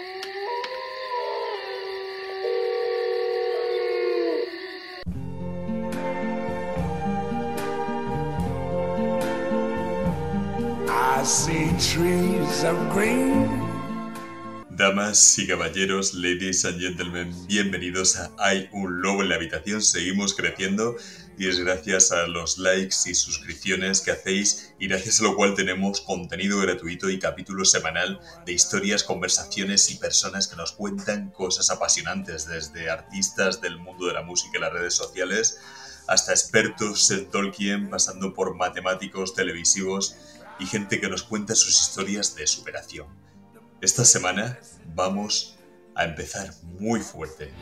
I see trees of green. Damas y caballeros, ladies and gentlemen, bienvenidos a Hay un lobo en la habitación. Seguimos creciendo y es gracias a los likes y suscripciones que hacéis y gracias a lo cual tenemos contenido gratuito y capítulo semanal de historias, conversaciones y personas que nos cuentan cosas apasionantes, desde artistas del mundo de la música y las redes sociales hasta expertos en Tolkien, pasando por matemáticos televisivos y gente que nos cuenta sus historias de superación. Esta semana vamos a empezar muy fuerte.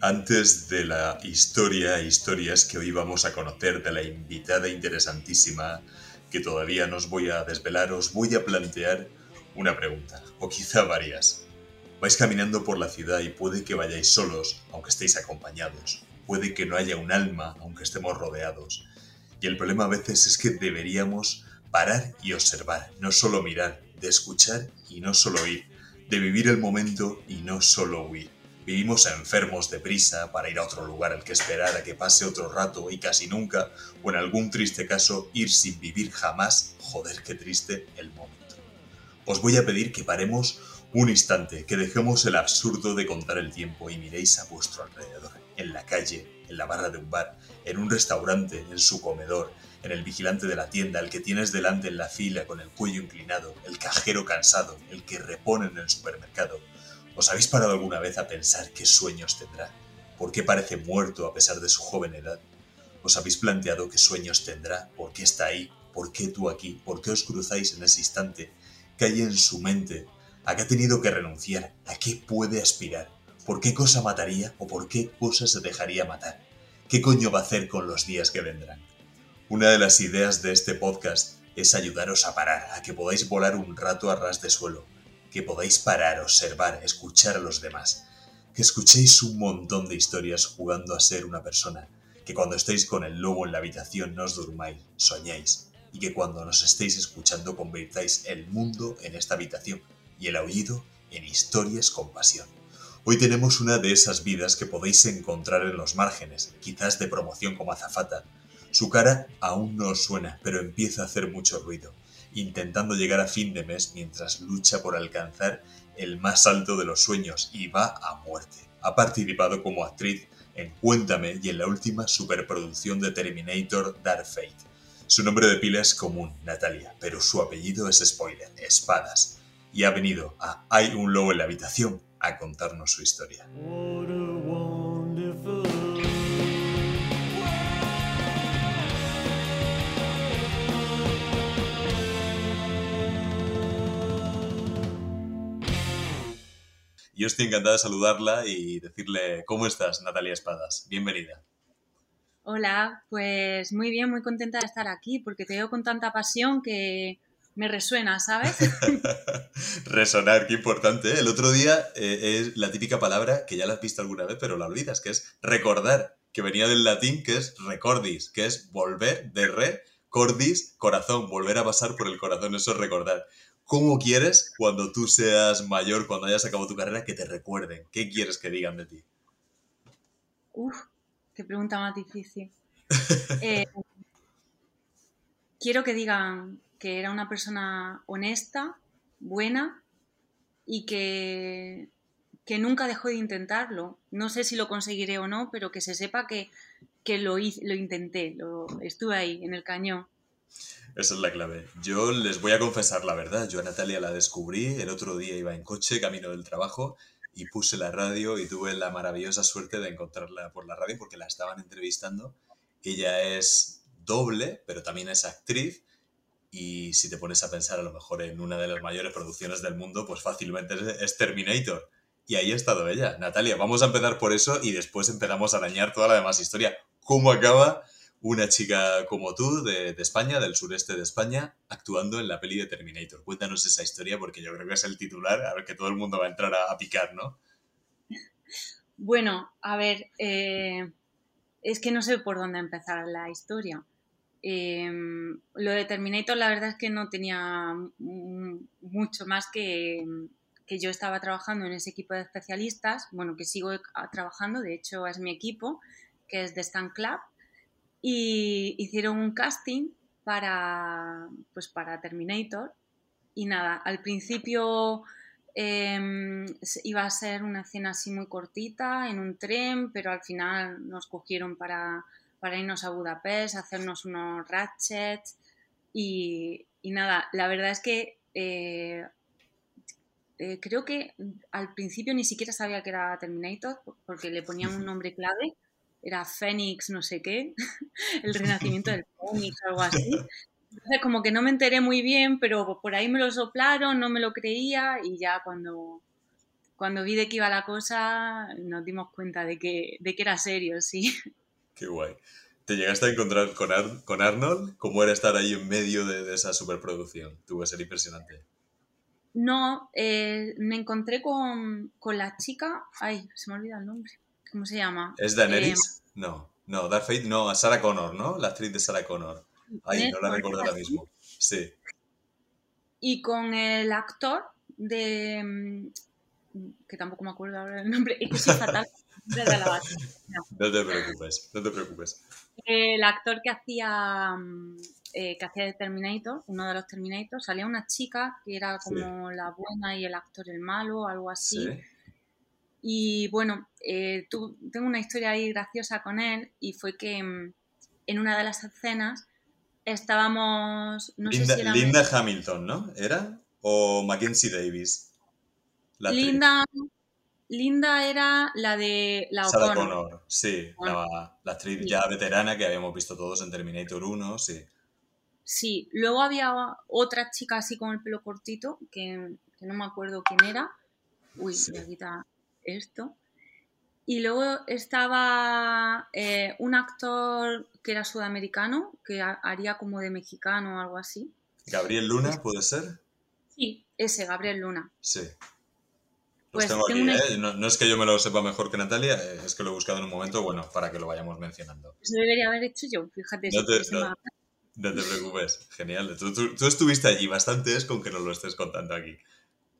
Antes de la historia, historias que hoy vamos a conocer de la invitada interesantísima que todavía no os voy a desvelar, os voy a plantear una pregunta, o quizá varias. Vais caminando por la ciudad y puede que vayáis solos, aunque estéis acompañados. Puede que no haya un alma, aunque estemos rodeados. Y el problema a veces es que deberíamos parar y observar, no solo mirar, de escuchar y no solo oír, de vivir el momento y no solo huir. Vivimos enfermos de prisa para ir a otro lugar al que esperar a que pase otro rato y casi nunca, o en algún triste caso, ir sin vivir jamás, joder qué triste el momento. Os voy a pedir que paremos un instante, que dejemos el absurdo de contar el tiempo y miréis a vuestro alrededor, en la calle, en la barra de un bar, en un restaurante, en su comedor, en el vigilante de la tienda, el que tienes delante en la fila con el cuello inclinado, el cajero cansado, el que repone en el supermercado. ¿Os habéis parado alguna vez a pensar qué sueños tendrá? ¿Por qué parece muerto a pesar de su joven edad? ¿Os habéis planteado qué sueños tendrá? ¿Por qué está ahí? ¿Por qué tú aquí? ¿Por qué os cruzáis en ese instante? ¿Qué hay en su mente ¿A qué ha tenido que renunciar? ¿A qué puede aspirar? ¿Por qué cosa mataría o por qué cosa se dejaría matar? ¿Qué coño va a hacer con los días que vendrán? Una de las ideas de este podcast es ayudaros a parar, a que podáis volar un rato a ras de suelo, que podáis parar, observar, escuchar a los demás, que escuchéis un montón de historias jugando a ser una persona, que cuando estéis con el lobo en la habitación no os durmáis, soñáis, y que cuando nos estéis escuchando convirtáis el mundo en esta habitación y el aullido en historias con pasión. Hoy tenemos una de esas vidas que podéis encontrar en los márgenes, quizás de promoción como azafata. Su cara aún no os suena, pero empieza a hacer mucho ruido, intentando llegar a fin de mes mientras lucha por alcanzar el más alto de los sueños y va a muerte. Ha participado como actriz en Cuéntame y en la última superproducción de Terminator Dark Fate. Su nombre de pila es común, Natalia, pero su apellido es spoiler, Espadas y ha venido a Hay un lobo en la habitación a contarnos su historia. Yo estoy encantada de saludarla y decirle, ¿cómo estás, Natalia Espadas? Bienvenida. Hola, pues muy bien, muy contenta de estar aquí porque te veo con tanta pasión que me resuena, ¿sabes? Resonar, qué importante. ¿eh? El otro día eh, es la típica palabra que ya la has visto alguna vez, pero la olvidas, que es recordar, que venía del latín, que es recordis, que es volver de re, cordis, corazón, volver a pasar por el corazón, eso es recordar. ¿Cómo quieres cuando tú seas mayor, cuando hayas acabado tu carrera, que te recuerden? ¿Qué quieres que digan de ti? Uf, qué pregunta más difícil. Eh, quiero que digan que era una persona honesta, buena y que, que nunca dejó de intentarlo. No sé si lo conseguiré o no, pero que se sepa que, que lo, lo intenté, estuve ahí en el cañón. Esa es la clave. Yo les voy a confesar la verdad. Yo a Natalia la descubrí, el otro día iba en coche, camino del trabajo, y puse la radio y tuve la maravillosa suerte de encontrarla por la radio porque la estaban entrevistando. Ella es doble, pero también es actriz y si te pones a pensar a lo mejor en una de las mayores producciones del mundo, pues fácilmente es Terminator. Y ahí ha estado ella. Natalia, vamos a empezar por eso y después empezamos a arañar toda la demás historia. ¿Cómo acaba una chica como tú de, España, del sureste de España, actuando en la peli de Terminator? Cuéntanos esa historia porque yo creo que es el titular, a ver que todo el mundo va a entrar a, picar, ¿no? Bueno, a ver, eh, es que no sé por dónde empezar la historia Em, lo de Terminator, la verdad es que no tenía mucho más que, que yo estaba trabajando en ese equipo de especialistas, bueno, que sigo trabajando, de hecho es mi equipo, que es de Stan Club, y hicieron un casting para, pues para Terminator. Y nada, al principio em, iba a ser una escena así muy cortita en un tren, pero al final nos cogieron para, para irnos a Budapest, hacernos unos ratchets y, nada, la verdad es que eh, eh, creo que al principio ni siquiera sabía que era Terminator porque le ponían un nombre clave era Fénix, no sé qué, el renacimiento del Fénix, algo así. Entonces, como que no me enteré muy bien, pero por ahí me lo soplaron, no me lo creía y ya cuando, cuando vi de qué iba la cosa nos dimos cuenta de que, de que era serio, sí. Qué guay. ¿Te llegaste a encontrar con, con Arnold? ¿Cómo era estar ahí en medio de, esa superproducción? Tuvo que ser impresionante. No, eh, me encontré con, con la chica, ay, se me olvida el nombre. ¿Cómo se llama? ¿Es Daenerys? Eh, no, no, Darth Vader, no, Sarah Connor, ¿no? La actriz de Sarah Connor. Ay, no la recuerdo ahora mismo. Sí. Y con el actor de. Mm, que tampoco me acuerdo ahora el nombre, es que soy fatal. no. no te preocupes, no te preocupes. El actor que hacía mm, eh, que hacía de Terminator, uno de los Terminators, salía una chica que era como la buena y el actor el malo, algo así. ¿Sí? Y bueno, eh, tengo una historia ahí graciosa con él y fue que mm, en una de las escenas estábamos... No Linda, sé si era Linda Hamilton, ¿no? ¿Era? ¿O Mackenzie Davis? Linda, Linda era la de la Sarah Connor, sí, la, actriz ya veterana que habíamos visto todos en Terminator 1, sí. Sí, luego había otra chica así con el pelo cortito, que, no me acuerdo quién era. Uy, sí. me quita esto. Y luego estaba eh, un actor que era sudamericano, que haría como de mexicano o algo así. ¿Gabriel Luna puede ser? Sí, ese, Gabriel Luna. Sí. Pues tengo aquí, ¿eh? no, es que yo me lo sepa mejor que Natalia, eh, es que lo he buscado en un momento, bueno, para que lo vayamos mencionando. Eso debería haber hecho yo, fíjate. No te, preocupes, genial. Tú, tú, estuviste allí, bastante es con que nos lo estés contando aquí.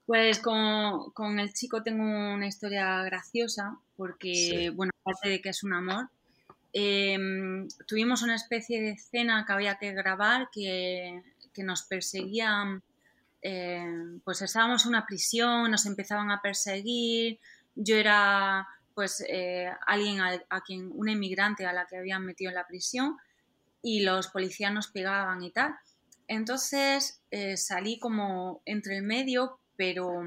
Pues con, el chico tengo una historia graciosa porque, bueno, aparte de que es un amor, em, tuvimos una especie de escena que había que grabar que, nos perseguían, em, pues estábamos en una prisión, nos empezaban a perseguir, yo era pues eh, alguien a, quien, una inmigrante a la que habían metido en la prisión y los policías nos pegaban y tal. Entonces eh, salí como entre el medio pero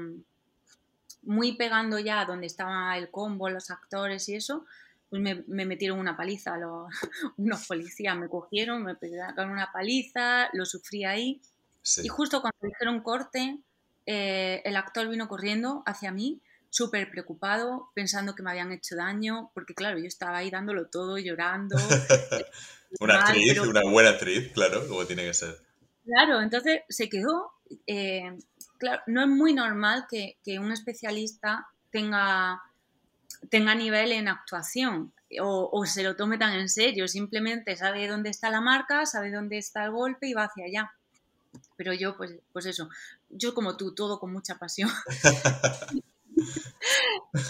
muy pegando ya donde estaba el combo, los actores y eso, pues me, metieron una paliza. Los, unos policías me cogieron, me pegaron una paliza, lo sufrí ahí. Y justo cuando dijeron corte, eh, el actor vino corriendo hacia mí, súper preocupado, pensando que me habían hecho daño, porque claro, yo estaba ahí dándolo todo, llorando. una actriz, una buena actriz, claro, como tiene que ser. Claro, entonces se quedó. Eh, claro, no es muy normal que, un especialista tenga, tenga nivel en actuación o, se lo tome tan en serio. Simplemente sabe dónde está la marca, sabe dónde está el golpe y va hacia allá. Pero yo, pues, pues eso, yo como tú, todo con mucha pasión.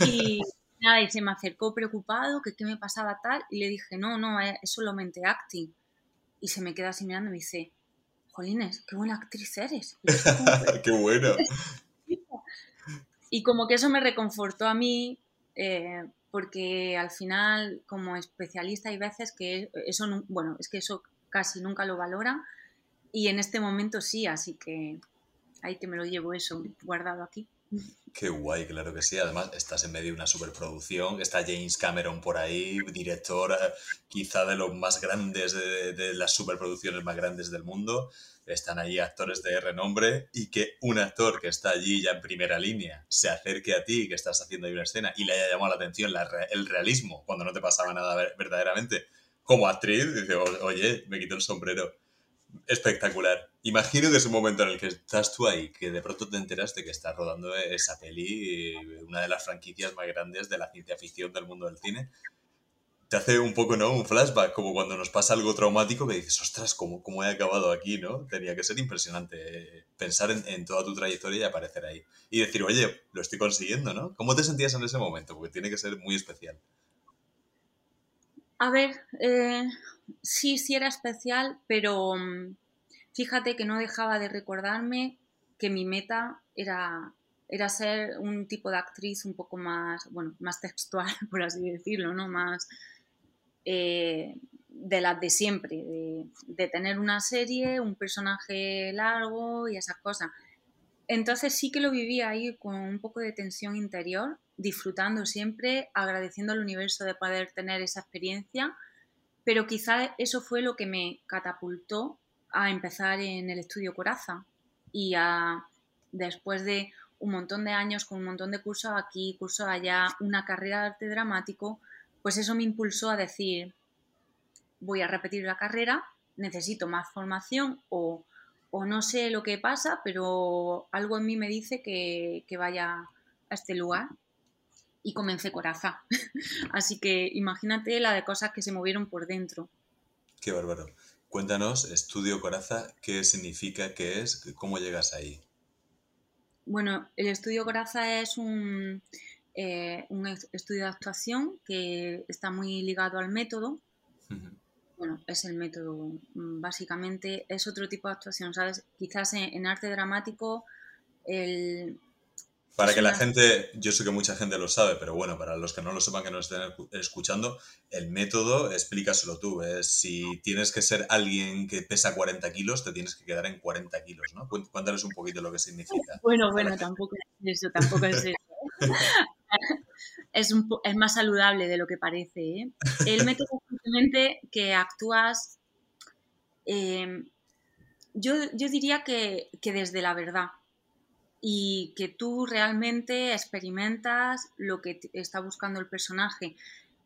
y nada, y se me acercó preocupado, que qué me pasaba tal, y le dije, no, no, es solamente acting. Y se me queda así mirando y me dice, jolines, qué buena actriz eres. qué bueno. Y como que eso me reconfortó a mí, eh, porque al final, como especialista, hay veces que eso, bueno, es que eso casi nunca lo valora y en este momento sí, así que ahí que me lo llevo eso guardado aquí. Qué guay, claro que sí. Además, estás en medio de una superproducción. Está James Cameron por ahí, director eh, quizá de los más grandes, de, las superproducciones más grandes del mundo. Están allí actores de renombre y que un actor que está allí ya en primera línea se acerque a ti, que estás haciendo ahí una escena, y le haya llamado la atención el realismo cuando no te pasaba nada verdaderamente. Como actriz, dice, oye, me quito el sombrero espectacular. Imagino que es un momento en el que estás tú ahí, que de pronto te enteras de que estás rodando esa peli, una de las franquicias más grandes de la ciencia ficción del mundo del cine. te hace un poco, ¿no? Un flashback, como cuando nos pasa algo traumático que dices, ostras, ¿cómo, cómo he acabado aquí, ¿no? Tenía que ser impresionante eh, pensar en, toda tu trayectoria y aparecer ahí. Y decir, oye, lo estoy consiguiendo, ¿no? ¿Cómo te sentías en ese momento? Porque tiene que ser muy especial. A ver, eh, sí, sí era especial, pero mm, fíjate que no dejaba de recordarme que mi meta era, era ser un tipo de actriz un poco más, bueno, más textual, por así decirlo, ¿no? Más eh, de las de siempre, de, tener una serie, un personaje largo y esas cosas. Entonces sí que lo vivía ahí con un poco de tensión interior, disfrutando siempre, agradeciendo al universo de poder tener esa experiencia, pero quizá eso fue lo que me catapultó a empezar en el estudio Coraza y a, después de un montón de años con un montón de cursos aquí, cursos allá, una carrera de arte dramático, pues eso me impulsó a decir, voy a repetir la carrera, necesito más formación o, no sé lo que pasa, pero algo en mí me dice que, que vaya a este lugar y comencé Coraza. Así que imagínate la de cosas que se movieron por dentro. Qué bárbaro. Cuéntanos, Estudio Coraza, ¿qué significa, qué es, cómo llegas ahí? Bueno, el Estudio Coraza es un, eh, un estudio de actuación que está muy ligado al método. Bueno, es el método, mm, básicamente es otro tipo de actuación, ¿sabes? Quizás en, arte dramático el, para que la gente, yo sé que mucha gente lo sabe, pero bueno, para los que no lo sepan, que nos estén escuchando, el método, explícaselo tú, es si tienes que ser alguien que pesa 40 kilos, te tienes que quedar en 40 kilos, ¿no? Cuéntales un poquito lo que significa. Bueno, bueno, tampoco es eso, tampoco es eso. es, es más saludable de lo que parece. ¿eh? El método es simplemente que actúas, eh, yo, yo, diría que, que, desde la verdad y que tú realmente experimentas lo que está buscando el personaje.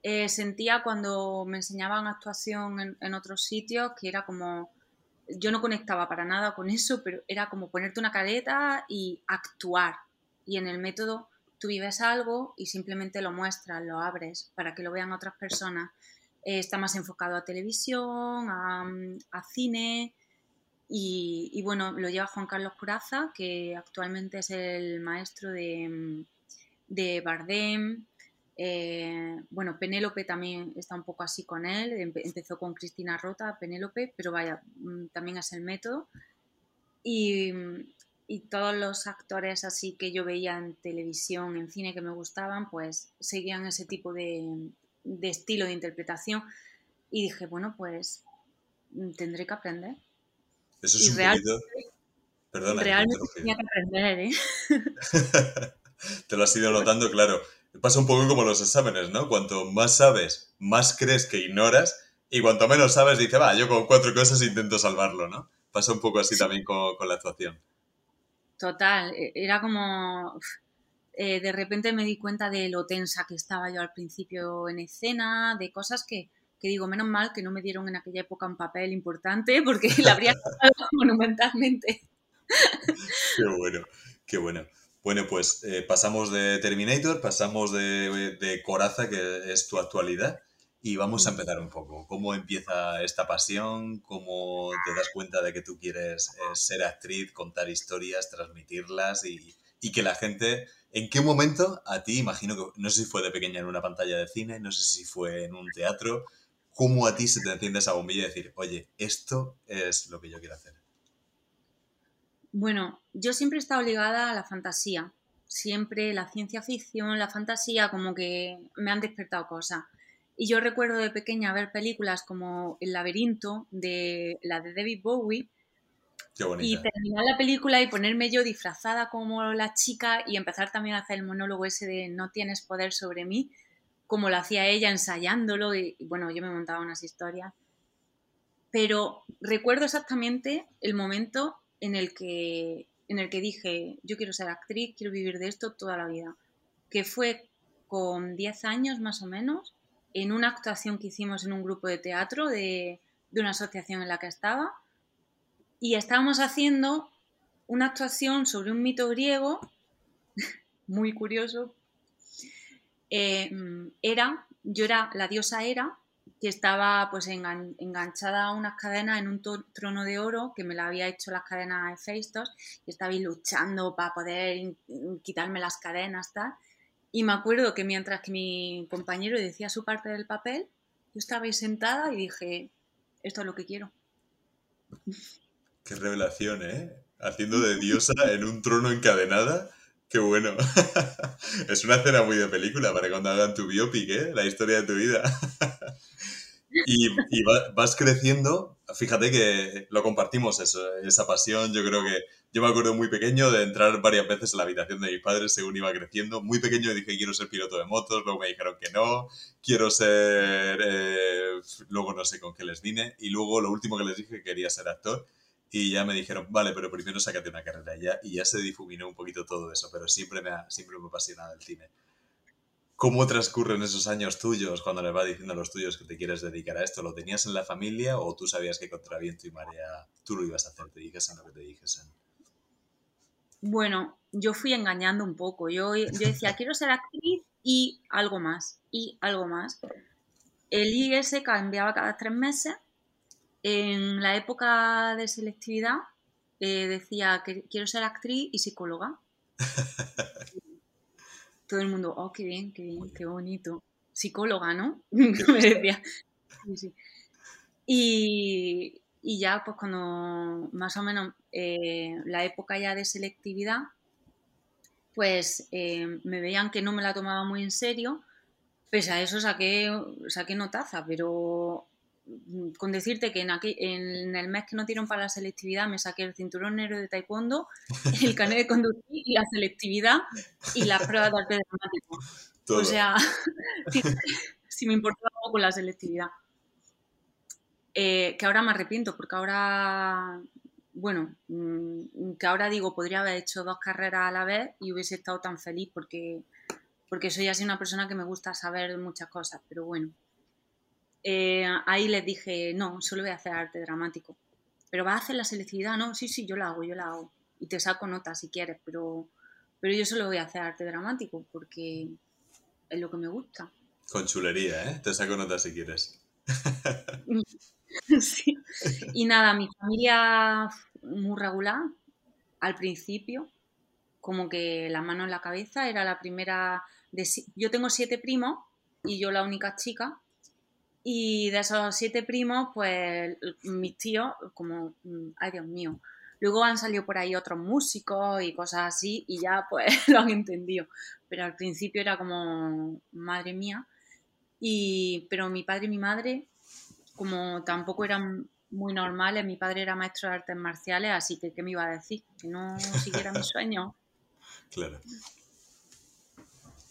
Eh, sentía cuando me enseñaban actuación en, en otros sitios que era como yo no conectaba para nada con eso, pero era como ponerte una careta y actuar. Y en el método tú vives algo y simplemente lo muestras, lo abres para que lo vean otras personas. Eh, está más enfocado a televisión, a, cine y, bueno, lo lleva Juan Carlos Curaza, que actualmente es el maestro de, de Bardem. Eh, bueno, Penélope también está un poco así con él, empezó con Cristina Rota, Penélope, pero vaya, mm, también es el método. Y, y todos los actores así que yo veía en televisión, en cine que me gustaban, pues seguían ese tipo de, estilo de interpretación. Y dije, bueno, pues mm, tendré que aprender. Eso es un poquito... Perdona. Realmente tenía que aprender, ¿eh? te lo has ido notando, claro. Pasa un poco como los exámenes, ¿no? Cuanto más sabes, más crees que ignoras. Y cuanto menos sabes, dices, va, yo con cuatro cosas intento salvarlo, ¿no? Pasa un poco así también con, con la actuación. Total, e, era como... Eh, de repente me di cuenta de lo tensa que estaba yo al principio en escena, de cosas que, digo, menos mal que no me dieron en aquella época un papel importante porque la habría pasado monumentalmente. Qué bueno, qué bueno. Bueno, pues eh, pasamos de Terminator, pasamos de, de, Coraza, que es tu actualidad, y vamos a empezar un poco. ¿Cómo empieza esta pasión? ¿Cómo te das cuenta de que tú quieres eh, ser actriz, contar historias, transmitirlas y, que la gente... ¿En qué momento a ti, imagino que, no sé si fue de pequeña en una pantalla de cine, no sé si fue en un teatro, cómo a ti se te enciende esa bombilla y decir, oye, esto es lo que yo quiero hacer? Bueno, yo siempre he estado ligada a la fantasía. Siempre la ciencia ficción, la fantasía, como que me han despertado cosas. Y yo recuerdo de pequeña ver películas como El laberinto, de la de David Bowie, y terminar la película y ponerme yo disfrazada como la chica y empezar también a hacer el monólogo ese de no tienes poder sobre mí, como lo hacía ella ensayándolo y, bueno, yo me montaba unas historias. Pero recuerdo exactamente el momento en el que en el que dije, yo quiero ser actriz, quiero vivir de esto toda la vida, que fue con 10 años más o menos, en una actuación que hicimos en un grupo de teatro de, una asociación en la que estaba y estábamos haciendo una actuación sobre un mito griego muy curioso. Eh, era yo era, la diosa era, que estaba pues enganchada a unas cadenas en un trono de oro, que me la había hecho las cadenas Hephaestos, y estaba ahí luchando para poder quitarme las cadenas, tal. Y me acuerdo que mientras que mi compañero decía su parte del papel, yo estaba ahí sentada y dije, esto es lo que quiero. Qué revelación, ¿eh? Haciendo de diosa en un trono encadenada. Qué bueno. es una escena muy de película para cuando hagan tu biopic, ¿eh? La historia de tu vida. y, vas creciendo. Fíjate que lo compartimos, esa pasión. Yo creo que yo me acuerdo muy pequeño de entrar varias veces en la habitación de mis padres según iba creciendo. Muy pequeño dije quiero ser piloto de motos, luego me dijeron que no, quiero ser... Eh, luego no sé con qué les vine. Y luego lo último que les dije que quería ser actor. Y ya me dijeron, vale, pero primero sácate una carrera. Ya, y ya se difuminó un poquito todo eso, pero siempre me ha, siempre me ha apasionado el cine. ¿Cómo transcurren esos años tuyos cuando le vas diciendo a los tuyos que te quieres dedicar a esto? ¿Lo tenías en la familia o tú sabías que contra viento y marea tú lo ibas a hacer, te dijesen lo que te dijesen? Bueno, yo fui engañando un poco. Yo, yo decía, quiero ser actriz y algo más, y algo más. El IS cambiaba cada tres meses en la época de selectividad eh, decía que quiero ser actriz y psicóloga. Todo el mundo, oh, qué bien, qué bien, qué bonito. Psicóloga, ¿no? Me decía. Y, ya, pues cuando más o menos eh, la época ya de selectividad, pues eh, me veían que no me la tomaba muy en serio. Pese a eso saqué, saqué notaza, pero con decirte que en, en, el mes que no dieron para la selectividad me saqué el cinturón negro de taekwondo, el carnet de conducir y la selectividad y las pruebas de arte dramático. O sea, si, me importaba poco la selectividad. Eh, que ahora me arrepiento porque ahora, bueno, mm, que ahora digo, podría haber hecho dos carreras a la vez y hubiese estado tan feliz porque, porque soy así una persona que me gusta saber muchas cosas, pero bueno. Eh, ahí les dije, no, solo voy a hacer arte dramático. Pero va a hacer la selectividad, no, sí, sí, yo la hago, yo la hago. Y te saco notas si quieres, pero, pero yo solo voy a hacer arte dramático porque es lo que me gusta. Con chulería, ¿eh? Te saco notas si quieres. sí. Y nada, mi familia muy regular al principio, como que la mano en la cabeza, era la primera de... Yo tengo siete primos y yo la única chica, y de esos siete primos, pues mis tíos, como, mm, ay Dios mío, luego han salido por ahí otros músicos y cosas así y ya pues lo han entendido. Pero al principio era como, madre mía. Y, pero mi padre y mi madre, como tampoco eran muy normales, mi padre era maestro de artes marciales, así que ¿qué me iba a decir? Que no siguiera mi sueño. Claro.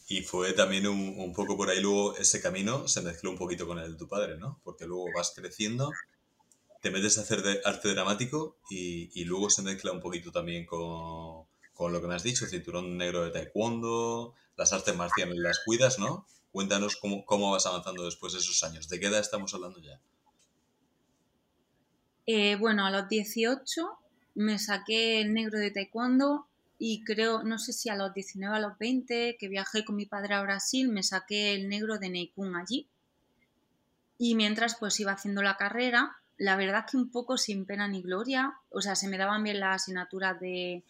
Y fue también un, poco por ahí luego ese camino se mezcló un poquito con el de tu padre, ¿no? Porque luego vas creciendo, te metes a hacer de arte dramático y, luego se mezcla un poquito también con, lo que me has dicho, cinturón negro de taekwondo, las artes marciales las cuidas, ¿no? Cuéntanos cómo, cómo vas avanzando después de esos años. ¿De qué edad estamos hablando ya? Eh, bueno, a los 18 me saqué el negro de taekwondo y creo, no sé si a los 19 a los 20, que viajé con mi padre a Brasil, me saqué el negro de Neikun allí. Y mientras pues iba haciendo la carrera, la verdad es que un poco sin pena ni gloria, o sea, se me daban bien las asignaturas de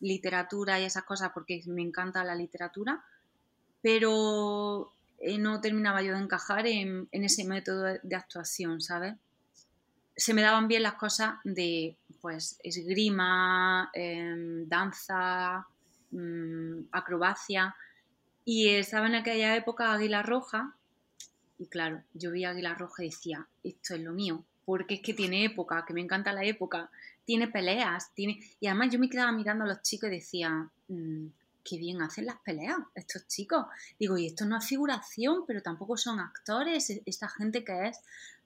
literatura y esas cosas porque me encanta la literatura, pero eh, no terminaba yo de encajar en, en ese método de actuación, ¿sabes? Se me daban bien las cosas de pues esgrima, em, danza, mm, acrobacia. Y estaba en aquella época Águila Roja, y claro, yo vi Águila Roja y decía, esto es lo mío, porque es que tiene época, que me encanta la época, tiene peleas, tiene... Y además yo me quedaba mirando a los chicos y decía, mm, qué bien hacen las peleas estos chicos. Digo, y esto no es figuración, pero tampoco son actores, e-, esta gente que es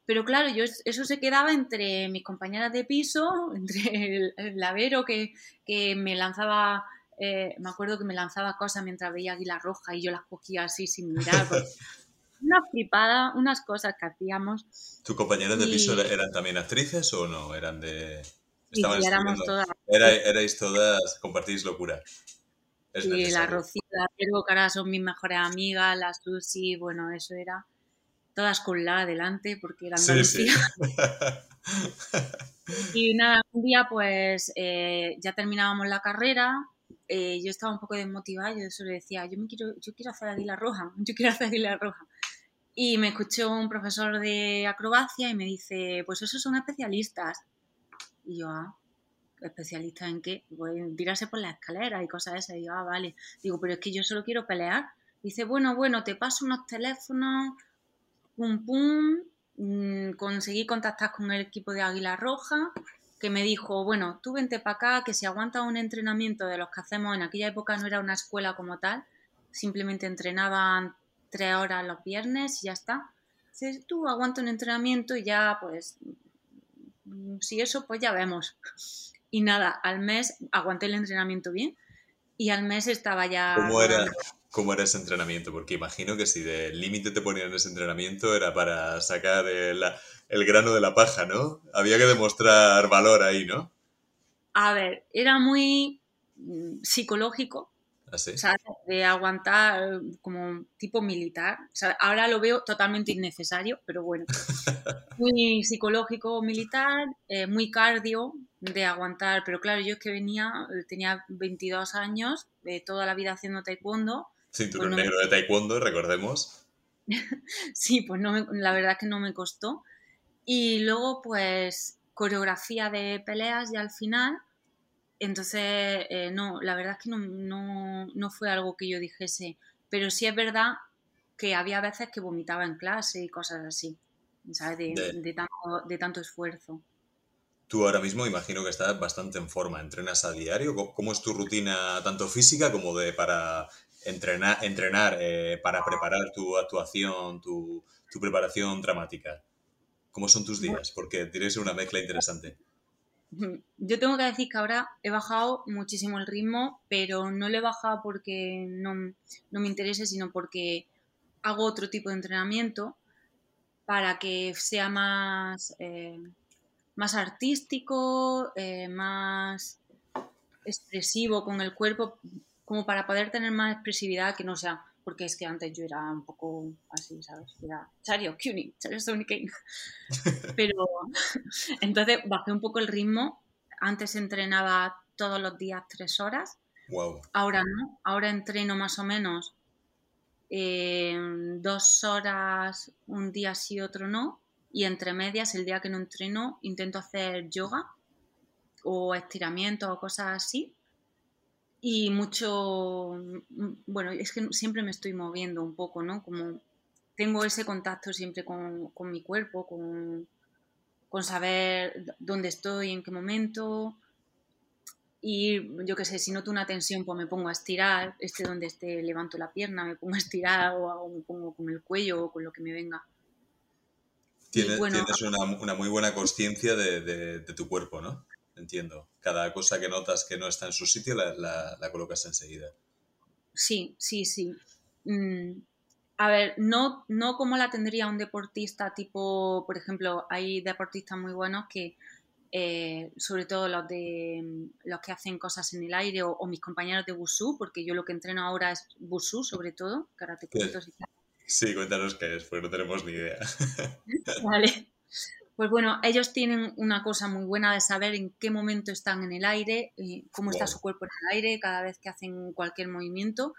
pero claro, yo eso se quedaba entre mis compañeras de piso, entre el, lavero que, me lanzaba, eh, me acuerdo que me lanzaba cosas mientras veía Águila Roja y yo las cogía así sin mirar. Pues, una flipada, unas cosas que hacíamos. ¿Tus compañeras de piso eran también actrices o no? ¿Eran de...? Sí, éramos todas. erais todas, compartís locura. Sí, la Rocío, la Pero, que ahora son mis mejores amigas, la Susi, bueno, eso era todas con la adelante porque era Andalucía. y nada, un día pues eh, ya terminábamos la carrera, eh, yo estaba un poco desmotivada, yo solo decía, yo, me quiero, yo quiero hacer Águila Roja, yo quiero hacer Águila Roja. Y me escuchó un profesor de acrobacia y me dice, pues esos son especialistas. Y yo, ah, ¿especialistas en qué? Pues tirarse por la escalera y cosas esas. Y yo, ah, vale. Digo, pero es que yo solo quiero pelear. Dice, bueno, bueno, te paso unos teléfonos, pum, pum. Mm, conseguí contactar con el equipo de Águila Roja, que me dijo, bueno, tú vente para acá, que si aguantas un entrenamiento de los que hacemos en aquella época no era una escuela como tal, simplemente entrenaban tres horas los viernes y ya está. Dices, tú aguanta un entrenamiento y ya, pues, mm, si eso, pues ya vemos. Y nada, al mes aguanté el entrenamiento bien y al mes estaba ya... ¿Cómo era, cómo era ese entrenamiento? Porque imagino que si de límite te ponían ese entrenamiento era para sacar el, el grano de la paja, ¿no? Había que demostrar valor ahí, ¿no? A ver, era muy mm, psicológico ¿Ah, o sea, de aguantar como tipo militar. O sea, ahora lo veo totalmente innecesario, pero bueno. Muy psicológico militar, eh, muy cardio de aguantar. Pero claro, yo es que venía, tenía 22 años, de toda la vida haciendo taekwondo. Cinturón pues negro de taekwondo, recordemos. sí, pues no la verdad es que no me costó. Y luego, pues, coreografía de peleas y al final entonces, eh, no, la verdad es que no, fue algo que yo dijese, pero sí es verdad que había veces que vomitaba en clase y cosas así, ¿sabes? De, tanto, esfuerzo. Tú ahora mismo imagino que estás bastante en forma, ¿entrenas a diario? ¿Cómo es tu rutina tanto física como de para entrenar, entrenar eh, para preparar tu actuación, tu, tu preparación dramática? ¿Cómo son tus días? Porque tienes una mezcla interesante. Yo tengo que decir que ahora he bajado muchísimo el ritmo, pero no lo he bajado porque no, me interese, sino porque hago otro tipo de entrenamiento para que sea más, eh, más artístico, eh, más expresivo con el cuerpo, como para poder tener más expresividad que no sea porque es que antes yo era un poco así, ¿sabes? Era Chario, Cuny, Chario Sony. Pero entonces bajé un poco el ritmo. Antes entrenaba todos los días tres horas. Wow. Ahora no, ahora entreno más o menos eh, dos horas un día sí, otro no. Y entre medias, el día que no entreno, intento hacer yoga o estiramiento o cosas así y mucho, mm, bueno, es que siempre me estoy moviendo un poco, ¿no? Como tengo ese contacto siempre con, mi cuerpo, con, saber dónde estoy, en qué momento. Y yo qué sé, si noto una tensión, pues me pongo a estirar, este donde esté, levanto la pierna, me pongo a estirar o, me pongo con el cuello o con lo que me venga. Tienes, tienes una, una, muy buena conciencia de, de, de tu cuerpo, ¿no? Entiendo. Cada cosa que notas que no está en su sitio la, la, colocas enseguida. Sí, sí, sí. Mm, a ver, no, no como la tendría un deportista tipo, por ejemplo, hay deportistas muy buenos que, eh, sobre todo los de los que hacen cosas en el aire o, mis compañeros de Busú, porque yo lo que entreno ahora es Busú, sobre todo, karate Sí, cuéntanos qué es, porque no tenemos ni idea. vale. Pues bueno, ellos tienen una cosa muy buena de saber en qué momento están en el aire, eh, cómo está su cuerpo en el aire cada vez que hacen cualquier movimiento.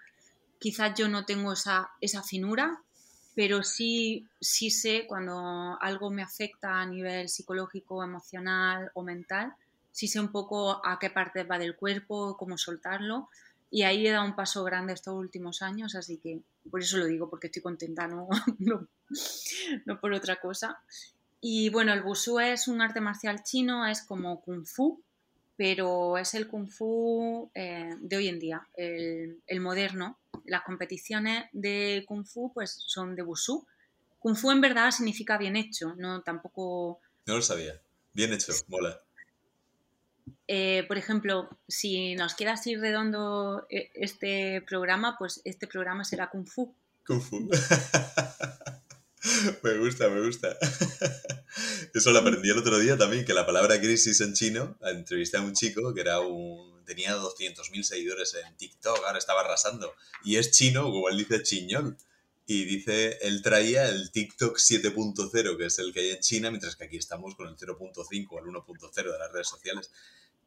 Quizás yo no tengo esa, esa finura, pero sí, sí sé cuando algo me afecta a nivel psicológico, emocional o mental, sí sé un poco a qué parte va del cuerpo, cómo soltarlo. Y ahí he dado un paso grande estos últimos años, así que por eso lo digo, porque estoy contenta, no, no, no por otra cosa. Y bueno, el Wushu es un arte marcial chino, es como Kung Fu, pero es el Kung Fu eh, de hoy en día, el, moderno. Las competiciones de Kung Fu pues son de Wushu. Kung Fu en verdad significa bien hecho, no tampoco... No lo sabía. Bien hecho, mola. Eh, por ejemplo, si nos quieras ir redondo eh, este programa, pues este programa será Kung Fu. Kung Fu. Me gusta, me gusta. Eso lo aprendí el otro día también, que la palabra crisis en chino, entrevisté a un chico que era un, tenía 200.000 seguidores en TikTok, ahora estaba arrasando. Y es chino, como él dice, chiñol. y dice, él traía el TikTok 7.0, que es el que hay en China, mientras que aquí estamos con el 0.5 el 1.0 de las redes sociales.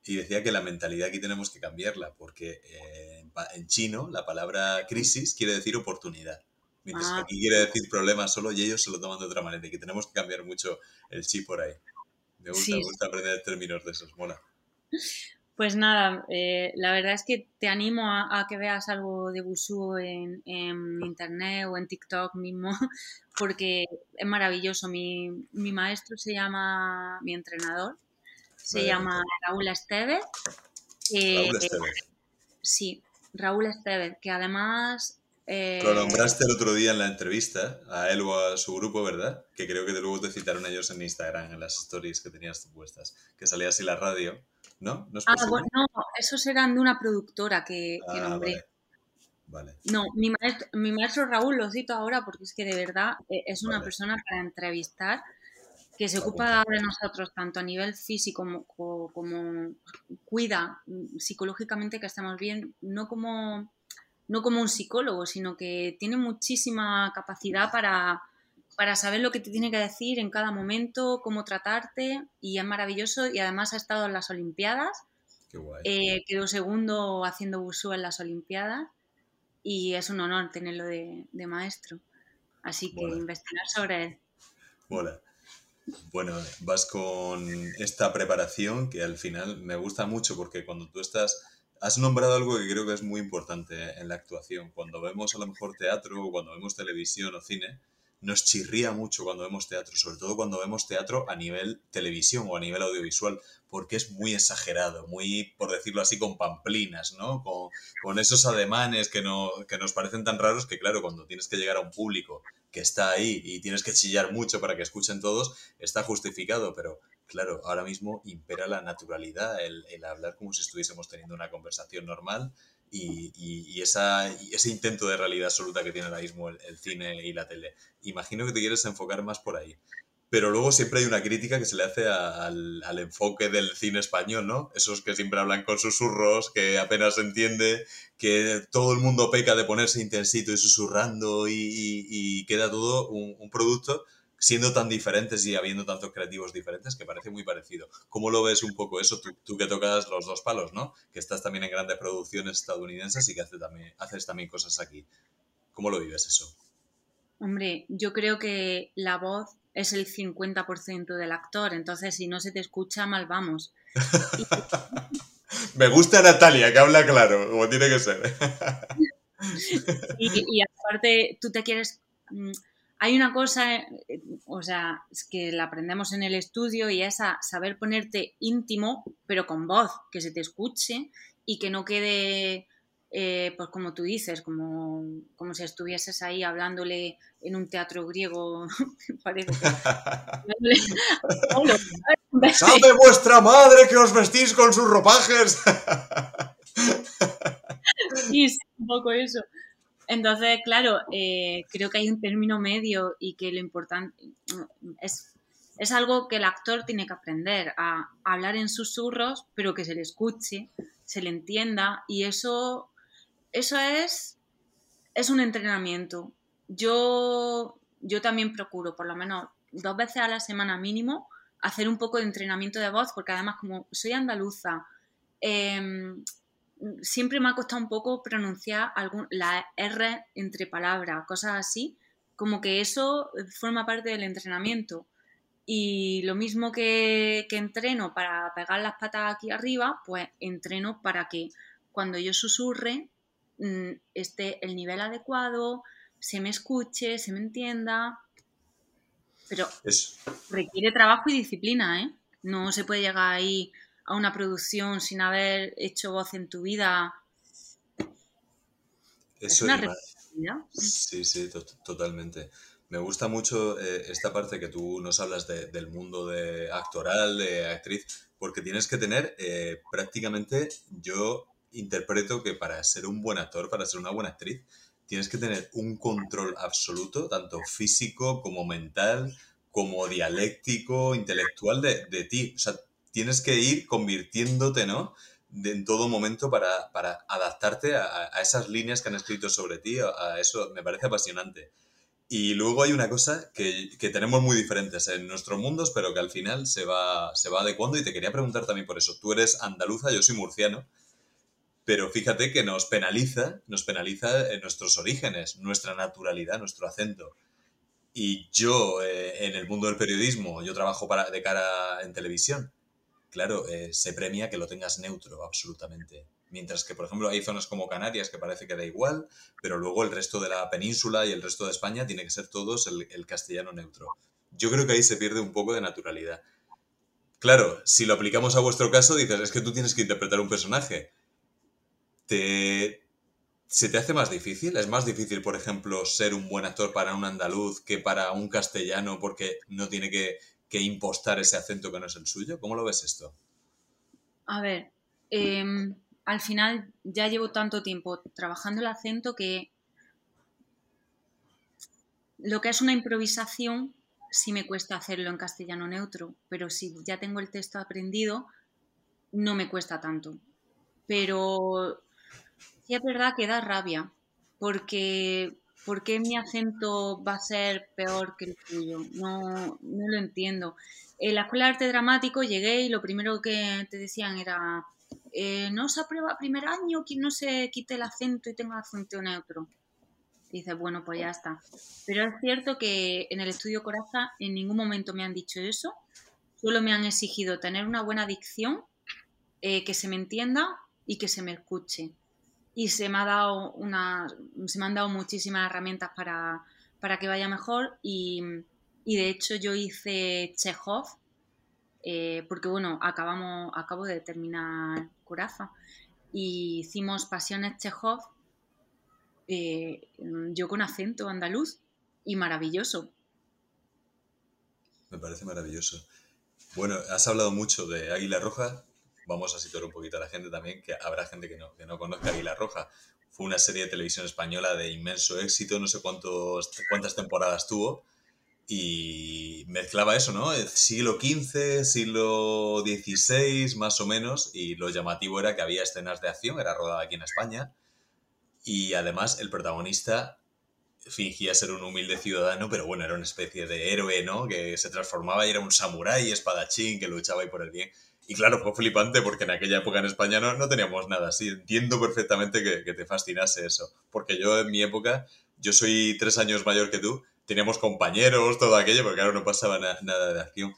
Y decía que la mentalidad aquí tenemos que cambiarla, porque eh, en chino la palabra crisis quiere decir oportunidad. Mientras que ah. aquí quiere decir problemas solo y ellos se lo toman de otra manera y que tenemos que cambiar mucho el chip por ahí. Me gusta, me gusta aprender términos de esos, mola. Pues nada, eh, la verdad es que te animo a, que veas algo de Bushu en, internet o en TikTok mismo, porque es maravilloso. Mi, maestro se llama, mi entrenador, se llama Raúl Estevez. Raúl Estevez. Sí, Raúl Estevez, que además eh, Lo nombraste el otro día en la entrevista, a él o a su grupo, ¿verdad? Que creo que de luego te citaron ellos en Instagram, en las stories que tenías puestas, que salía así la radio, ¿no? ¿No, ah, bueno, no, esos eran de una productora que, ah, nombré. Vale. No, mi maestro, mi maestro, Raúl lo cito ahora porque es que de verdad eh, es una persona para entrevistar que se ocupa de nosotros tanto a nivel físico como, como cuida mm, psicológicamente que estemos bien, no como no como un psicólogo, sino que tiene muchísima capacidad para, saber lo que te tiene que decir en cada momento, cómo tratarte, y es maravilloso. Y además ha estado en las Olimpiadas. Qué guay. Eh, quedó segundo haciendo busú en las Olimpiadas y es un honor tenerlo de, maestro. Así que investigar sobre él. Bueno, Bueno, vas con esta preparación que al final me gusta mucho porque cuando tú estás Has nombrado algo que creo que es muy importante en la actuación. Cuando vemos a lo mejor teatro o cuando vemos televisión o cine, nos chirría mucho cuando vemos teatro, sobre todo cuando vemos teatro a nivel televisión o a nivel audiovisual, porque es muy exagerado, muy, por decirlo así, con pamplinas, ¿no? Con, esos ademanes que, no, que nos parecen tan raros que, claro, cuando tienes que llegar a un público que está ahí y tienes que chillar mucho para que escuchen todos, está justificado, pero claro, ahora mismo impera la naturalidad, el, hablar como si estuviésemos teniendo una conversación normal y, ese intento de realidad absoluta que tiene ahora mismo el, cine y la tele. Imagino que te quieres enfocar más por ahí. Pero luego siempre hay una crítica que se le hace al, enfoque del cine español, ¿no? Esos que siempre hablan con susurros, que apenas se entiende, que todo el mundo peca de ponerse intensito y susurrando y, queda todo un producto siendo tan diferentes y habiendo tantos creativos diferentes, que parece muy parecido. ¿Cómo lo ves un poco eso? Tú, que tocas los dos palos, ¿no? Que estás también en grandes producciones estadounidenses y que haces también, haces también cosas aquí. ¿Cómo lo vives eso? Hombre, yo creo que la voz es el 50% del actor, entonces si no se te escucha, mal vamos. Me gusta Natalia, que habla claro, como tiene que ser. y, y aparte, tú te quieres mm, hay una cosa, eh, o sea, es que la aprendemos en el estudio y es a saber ponerte íntimo, pero con voz, que se te escuche y que no quede, eh, pues como tú dices, como, como si estuvieses ahí hablándole en un teatro griego, parece. ¡Sabe vuestra madre que os vestís con sus ropajes! sí, sí, un poco eso. Entonces, claro, eh, creo que hay un término medio y que lo importante es, es algo que el actor tiene que aprender a hablar en susurros, pero que se le escuche, se le entienda y eso, eso es, es un entrenamiento. Yo, yo también procuro, por lo menos dos veces a la semana mínimo, hacer un poco de entrenamiento de voz, porque además como soy andaluza, em, siempre me ha costado un poco pronunciar algún, la R entre palabras, cosas así, como que eso forma parte del entrenamiento. Y lo mismo que, entreno para pegar las patas aquí arriba, pues entreno para que cuando yo susurre mm, esté el nivel adecuado, se me escuche, se me entienda. Pero requiere trabajo y disciplina, ¿eh? No se puede llegar ahí a una producción sin haber hecho voz en tu vida. Eso es una responsabilidad. Sí, sí, totalmente. Me gusta mucho eh, esta parte que tú nos hablas del mundo de actoral, de actriz, porque tienes que tener eh, prácticamente, yo interpreto que para ser un buen actor, para ser una buena actriz, tienes que tener un control absoluto, tanto físico como mental, como dialéctico, intelectual de, de ti. O sea, tienes que ir convirtiéndote, ¿no? en todo momento para, adaptarte a, esas líneas que han escrito sobre ti, a, eso me parece apasionante. Y luego hay una cosa que, que, tenemos muy diferentes en nuestros mundos, pero que al final se va, se va adecuando. Y te quería preguntar también por eso. Tú eres andaluza, yo soy murciano. Pero fíjate que nos penaliza, nos penaliza en nuestros orígenes, nuestra naturalidad, nuestro acento. Y yo, eh, en el mundo del periodismo, yo trabajo para, de cara en televisión. Claro, eh, se premia que lo tengas neutro, absolutamente. Mientras que, por ejemplo, hay zonas como Canarias que parece que da igual, pero luego el resto de la península y el resto de España tiene que ser todos el, castellano neutro. Yo creo que ahí se pierde un poco de naturalidad. Claro, si lo aplicamos a vuestro caso, dices, es que tú tienes que interpretar un personaje. Te, ¿Se te hace más difícil? ¿Es más difícil, por ejemplo, ser un buen actor para un andaluz que para un castellano porque no tiene que, que impostar ese acento que no es el suyo? ¿Cómo lo ves esto? A ver, em, al final ya llevo tanto tiempo trabajando el acento que lo que es una improvisación sí me cuesta hacerlo en castellano neutro, pero si ya tengo el texto aprendido, no me cuesta tanto. Pero sí es verdad que da rabia, porque ¿por qué mi acento va a ser peor que el tuyo? No, no lo entiendo. En la escuela de arte dramático llegué y lo primero que te decían era eh, no se aprueba primer año quien no se quite el acento y tenga acento neutro. dice bueno, pues ya está. Pero es cierto que en el estudio Coraza en ningún momento me han dicho eso. Solo me han exigido tener una buena dicción, eh, que se me entienda y que se me escuche. Y se me, ha dado una, se me han dado muchísimas herramientas para, para que vaya mejor. Y, y de hecho yo hice Chekhov, eh, porque bueno, acabamos, acabo de terminar Coraza y hicimos Pasiones Chekhov, eh, yo con acento andaluz y maravilloso. Me parece maravilloso. Bueno, has hablado mucho de Águila Roja, vamos a situar un poquito a la gente también, que habrá gente que no, que no conozca Águila Roja. Fue una serie de televisión española de inmenso éxito, no sé cuántos, cuántas temporadas tuvo, y mezclaba eso, ¿no? Siglo XV, siglo XVI, más o menos, y lo llamativo era que había escenas de acción, era rodada aquí en España, y además el protagonista fingía ser un humilde ciudadano, pero bueno, era una especie de héroe, ¿no? Que se transformaba y era un samurái espadachín que luchaba ahí por el bien. Y claro, fue flipante porque en aquella época en España no, no teníamos nada así. Entiendo perfectamente que, que te fascinase eso, porque yo en mi época, yo soy tres años mayor que tú, teníamos compañeros, todo aquello, porque claro, no pasaba nada de acción.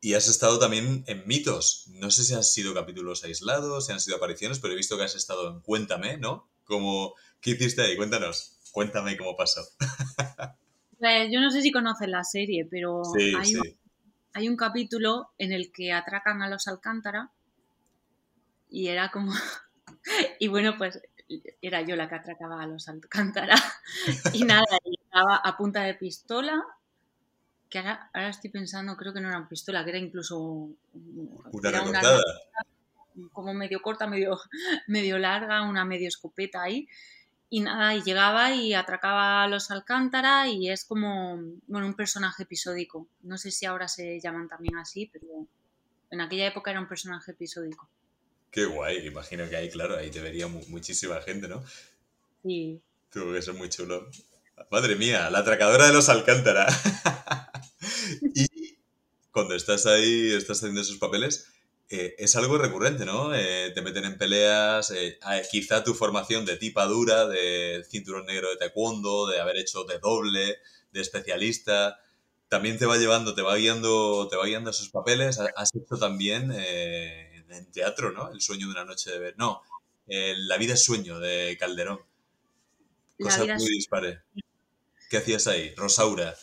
Y has estado también en mitos. No sé si han sido capítulos aislados, si han sido apariciones, pero he visto que has estado en Cuéntame, ¿no? Como, ¿Qué hiciste ahí? Cuéntanos. Cuéntame cómo pasó. Pues, yo no sé si conoces la serie, pero hay, Un, hay un capítulo en el que atracan a los Alcántara y era como... y bueno, pues era yo la que atracaba a los Alcántara. y nada, estaba a punta de pistola, que ahora, estoy pensando, creo que no era una pistola, que era incluso una era como medio corta, medio, medio larga, una medio escopeta ahí. Y nada, y llegaba y atracaba a los Alcántara y es como, bueno, un personaje episódico. No sé si ahora se llaman también así, pero en aquella época era un personaje episódico. Qué guay, imagino que ahí, claro, ahí te vería muchísima gente, ¿no? Sí. Tuvo que ser muy chulo. Madre mía, la atracadora de los Alcántara. y cuando estás ahí, estás haciendo esos papeles, eh, es algo recurrente, ¿no? Eh, te meten en peleas, eh, quizá tu formación de tipa dura, de cinturón negro de taekwondo, de haber hecho de doble, de especialista, también te va llevando, te va guiando, te va guiando esos papeles. Has hecho también en teatro, ¿no? El sueño de una noche de ver. No, La vida es sueño de Calderón. Cosa muy. ¿Qué hacías ahí? Rosaura.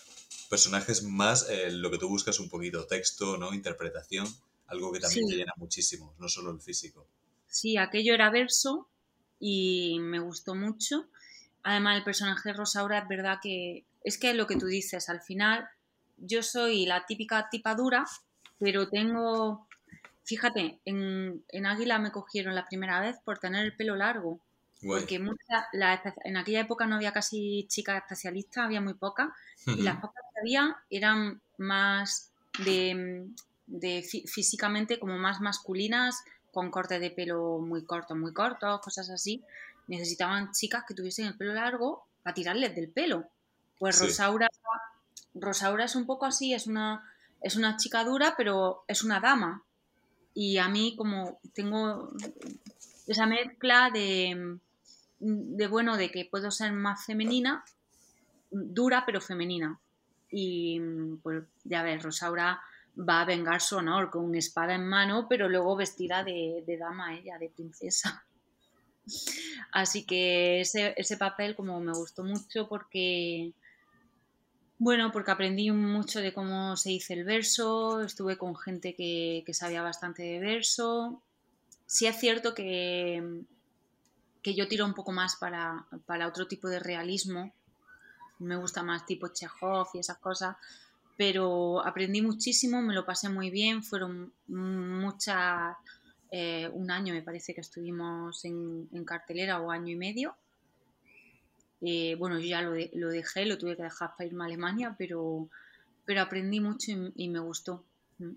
Personajes más eh, lo que tú buscas un poquito, texto, ¿no? Interpretación, algo que también te llena muchísimo, no solo el físico. Sí, aquello era verso y me gustó mucho. Además, el personaje de Rosaura es verdad que es que lo que tú dices, al final yo soy la típica tipa dura, pero tengo, fíjate, en, en Águila me cogieron la primera vez por tener el pelo largo porque en aquella época no había casi chicas especialistas, había muy pocas, y las pocas que había eran más de, físicamente como más masculinas, con cortes de pelo muy cortos, muy cortos, cosas así. Necesitaban chicas que tuviesen el pelo largo para tirarles del pelo. Pues Rosaura, Rosaura es un poco así, es una, es una chica dura, pero es una dama. Y a mí como tengo esa mezcla de, de bueno, de que puedo ser más femenina, dura pero femenina. Y pues ya ves, Rosaura va a vengar su honor con espada en mano, pero luego vestida de, dama ella, de princesa. Así que ese, ese, papel como me gustó mucho porque, bueno, porque aprendí mucho de cómo se dice el verso, estuve con gente que, que sabía bastante de verso. Sí es cierto que, que yo tiro un poco más para, para otro tipo de realismo, me gusta más tipo Chekhov y esas cosas, pero aprendí muchísimo, me lo pasé muy bien, fueron muchas, eh, un año me parece que estuvimos en, cartelera o año y medio. Eh, bueno, ya lo, lo, dejé, lo tuve que dejar para irme a Alemania, pero, pero aprendí mucho y, me gustó. Mm.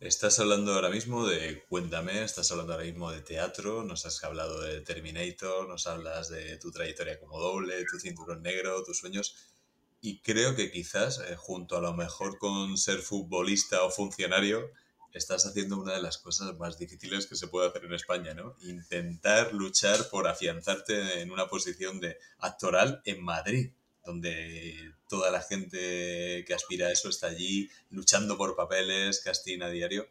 Estás hablando ahora mismo de Cuéntame, estás hablando ahora mismo de teatro, nos has hablado de Terminator, nos hablas de tu trayectoria como doble, tu cinturón negro, tus sueños. Y creo que quizás, eh, junto a lo mejor con ser futbolista o funcionario, estás haciendo una de las cosas más difíciles que se puede hacer en España, ¿no? Intentar luchar por afianzarte en una posición de actoral en Madrid, donde toda la gente que aspira a eso está allí luchando por papeles, casting a diario.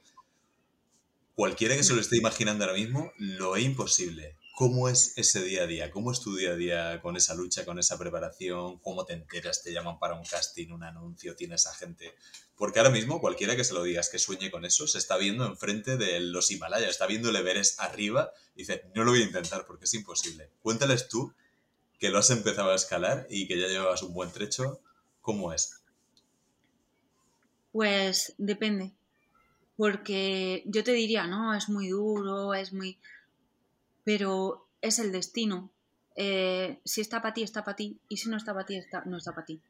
Cualquiera que se lo esté imaginando ahora mismo, lo es imposible. ¿Cómo es ese día a día? ¿Cómo es tu día a día con esa lucha, con esa preparación? ¿Cómo te enteras? ¿Te llaman para un casting, un anuncio? ¿Tienes a gente? Porque ahora mismo cualquiera que se lo digas que sueñe con eso se está viendo enfrente de los Himalayas, está viendo el Everest arriba y dice, no lo voy a intentar porque es imposible. Cuéntales tú que lo has empezado a escalar y que ya llevabas un buen trecho. ¿Cómo es? Pues depende. Porque yo te diría, no, es muy duro, es muy pero es el destino. Eh, si está para ti, está para ti, y si no está para ti, no está para ti.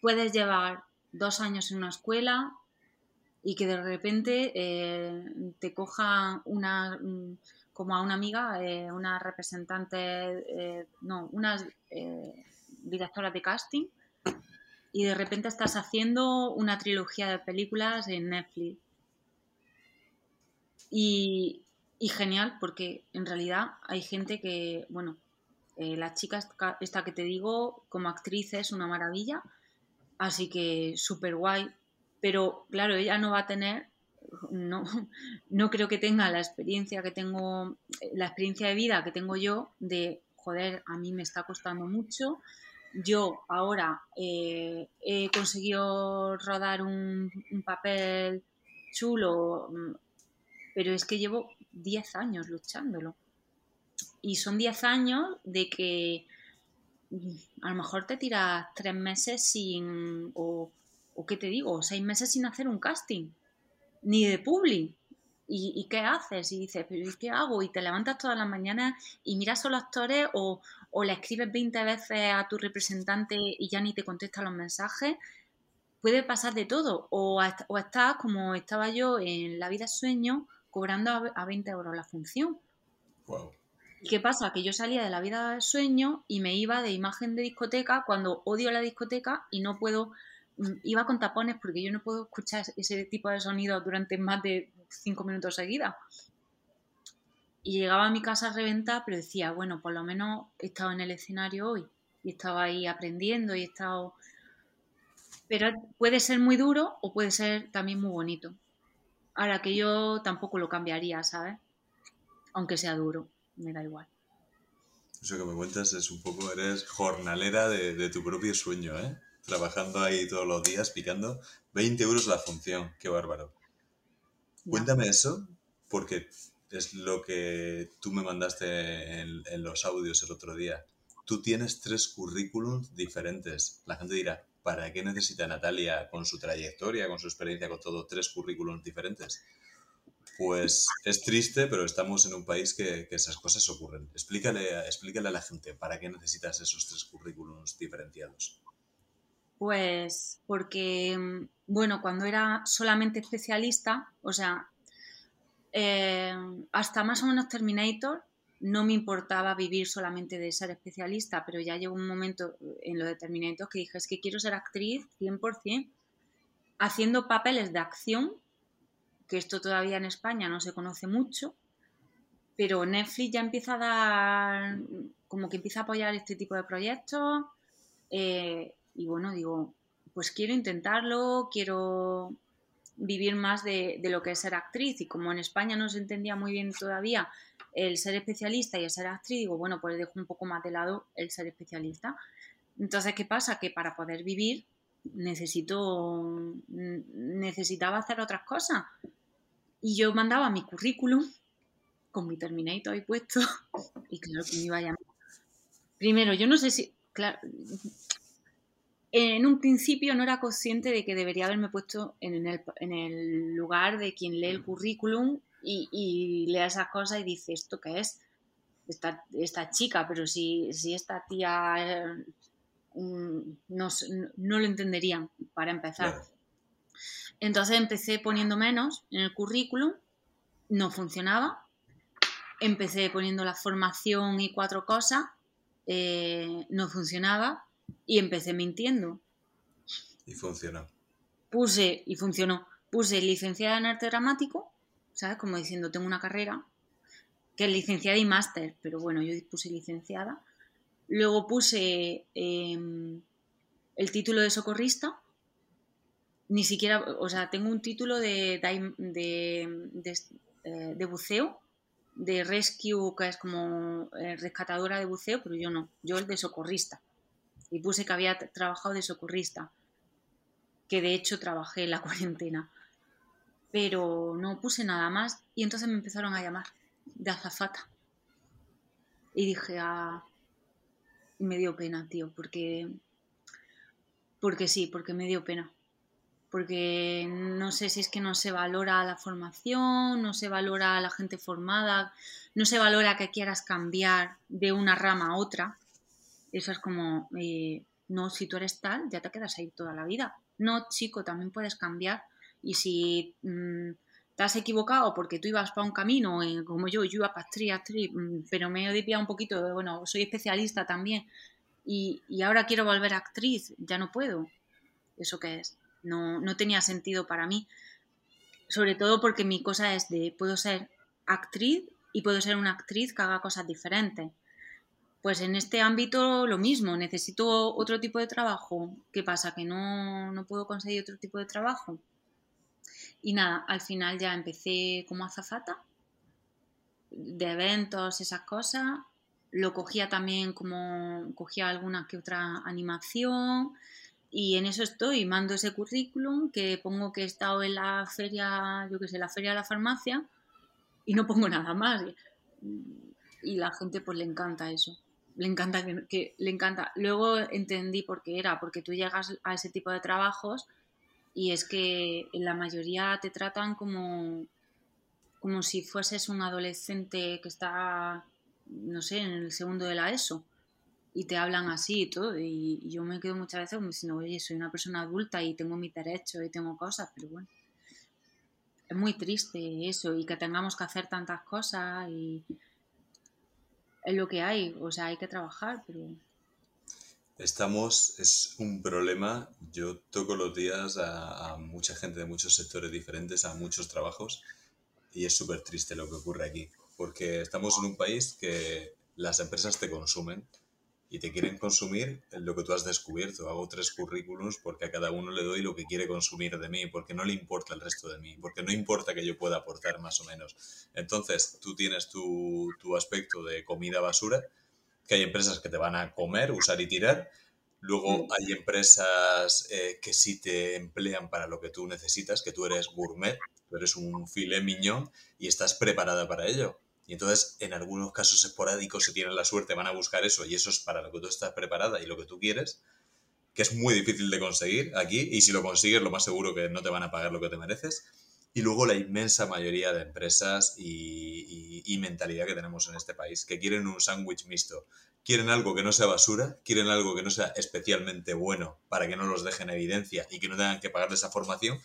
Puedes llevar dos años en una escuela y que de repente eh, te coja una, mm, como a una amiga, eh, una representante, no, una directora de casting, y de repente estás haciendo una trilogía de películas en Netflix. Y, y genial porque en realidad hay gente que, bueno, eh, la chica esta que te digo como actriz es una maravilla, así que súper guay, pero claro, ella no va a tener, no, no creo que tenga la experiencia que tengo, la experiencia de vida que tengo yo de, joder, a mí me está costando mucho. Yo ahora eh, he conseguido rodar un, un papel chulo, mm, pero es que llevo 10 años luchándolo. Y son 10 años de que mm, a lo mejor te tiras 3 meses sin, o, o qué te digo, 6 meses sin hacer un casting, ni de publi. ¿Y, qué haces? Y dices, ¿pero qué hago? Y te levantas todas las mañanas y miras a los actores o, o le escribes 20 veces a tu representante y ya ni te contesta los mensajes. Puede pasar de todo. O, o estás como estaba yo en La vida sueño, cobrando a 20 euros la función. ¿Y qué pasa? Que yo salía de la vida de sueño y me iba de imagen de discoteca cuando odio la discoteca y no puedo, mm, iba con tapones porque yo no puedo escuchar ese tipo de sonido durante más de 5 minutos seguidas. Y llegaba a mi casa a reventar, pero decía, bueno, por lo menos he estado en el escenario hoy y estaba ahí aprendiendo y he estado... Pero puede ser muy duro o puede ser también muy bonito. Ahora que yo tampoco lo cambiaría, ¿sabes? Aunque sea duro, me da igual. Eso que me cuentas es un poco, eres jornalera de, tu propio sueño, ¿eh? Trabajando ahí todos los días, picando 20 euros la función, qué bárbaro. Cuéntame eso, porque es lo que tú me mandaste en, en, los audios el otro día. Tú tienes tres currículums diferentes. La gente dirá, ¿para qué necesita Natalia, con su trayectoria, con su experiencia, con todo, tres currículums diferentes? Pues es triste, pero estamos en un país que, esas cosas ocurren. Explícale, explícale a la gente, ¿para qué necesitas esos tres currículums diferenciados? Pues porque, bueno, cuando era solamente especialista, o sea, eh, hasta más o menos Terminator, no me importaba vivir solamente de ser especialista, pero ya llegó un momento en los determinantes que dije, es que quiero ser actriz 100%, haciendo papeles de acción, que esto todavía en España no se conoce mucho, pero Netflix ya empieza a dar, como que empieza a apoyar este tipo de proyectos, eh, y bueno, digo, pues quiero intentarlo, quiero vivir más de, lo que es ser actriz, y como en España no se entendía muy bien todavía el ser especialista y el ser actriz, digo, bueno, pues dejo un poco más de lado el ser especialista. Entonces, ¿qué pasa? Que para poder vivir necesito, necesitaba hacer otras cosas. Y yo mandaba mi currículum con mi Terminator ahí puesto y claro que me iba a llamar. Primero, yo no sé si, claro, en un principio no era consciente de que debería haberme puesto en el, en el lugar de quien lee el currículum y, y lee esas cosas y dice, ¿esto qué es? Esta, esta chica, pero si, si esta tía eh, no, no, lo entenderían para empezar. Entonces empecé poniendo menos en el currículum, no funcionaba. Empecé poniendo la formación y cuatro cosas, eh, no funcionaba y empecé mintiendo. Y funcionó. Puse, y funcionó, puse licenciada en arte dramático ¿sabes? Como diciendo, tengo una carrera que es licenciada y máster, pero bueno, yo puse licenciada. Luego puse em, el título de socorrista. Ni siquiera, o sea, tengo un título de, de, eh, de, buceo, de rescue, que es como eh, rescatadora de buceo, pero yo no, yo el de socorrista. Y puse que había trabajado de socorrista, que de hecho trabajé en la cuarentena pero no puse nada más y entonces me empezaron a llamar de azafata. Y dije, ah, me dio pena, tío, porque, porque sí, porque me dio pena. Porque no sé si es que no se valora la formación, no se valora la gente formada, no se valora que quieras cambiar de una rama a otra. Eso es como, eh, no, si tú eres tal, ya te quedas ahí toda la vida. No, chico, también puedes cambiar y si mm, te has equivocado porque tú ibas para un camino, eh, como yo, yo iba para actriz, actriz, mm, pero me he desviado un poquito, bueno, soy especialista también y, y, ahora quiero volver actriz, ya no puedo. ¿Eso qué es? No, no tenía sentido para mí. Sobre todo porque mi cosa es de, puedo ser actriz y puedo ser una actriz que haga cosas diferentes. Pues en este ámbito lo mismo, necesito otro tipo de trabajo. ¿Qué pasa? ¿Que no, no puedo conseguir otro tipo de trabajo? Y nada, al final ya empecé como azafata de eventos, esas cosas. Lo cogía también como, cogía alguna que otra animación y en eso estoy, mando ese currículum que pongo que he estado en la feria, yo qué sé, la feria de la farmacia y no pongo nada más. Y la gente pues le encanta eso. Le encanta que, que le encanta. Luego entendí por qué era, porque tú llegas a ese tipo de trabajos y es que la mayoría te tratan como, como si fueses un adolescente que está, no sé, en el segundo de la ESO y te hablan así y todo. Y, yo me quedo muchas veces como diciendo, oye, soy una persona adulta y tengo mis derechos y tengo cosas, pero bueno. Es muy triste eso y que tengamos que hacer tantas cosas y es lo que hay, o sea, hay que trabajar, pero Estamos, es un problema. Yo toco los días a, mucha gente de muchos sectores diferentes, a muchos trabajos, y es súper triste lo que ocurre aquí, porque estamos en un país que las empresas te consumen y te quieren consumir lo que tú has descubierto. Hago tres currículums porque a cada uno le doy lo que quiere consumir de mí, porque no le importa el resto de mí, porque no importa que yo pueda aportar más o menos. Entonces, tú tienes tu, tu aspecto de comida basura que hay empresas que te van a comer, usar y tirar. Luego mm. hay empresas eh, que sí te emplean para lo que tú necesitas, que tú eres gourmet, tú eres un filet miñón y estás preparada para ello. Y entonces, en algunos casos esporádicos, si tienen la suerte, van a buscar eso y eso es para lo que tú estás preparada y lo que tú quieres, que es muy difícil de conseguir aquí y si lo consigues, lo más seguro que no te van a pagar lo que te mereces. Y luego la inmensa mayoría de empresas y, mentalidad que tenemos en este país, que quieren un sándwich mixto. Quieren algo que no sea basura, quieren algo que no sea especialmente bueno para que no los dejen evidencia y que no tengan que pagar esa formación.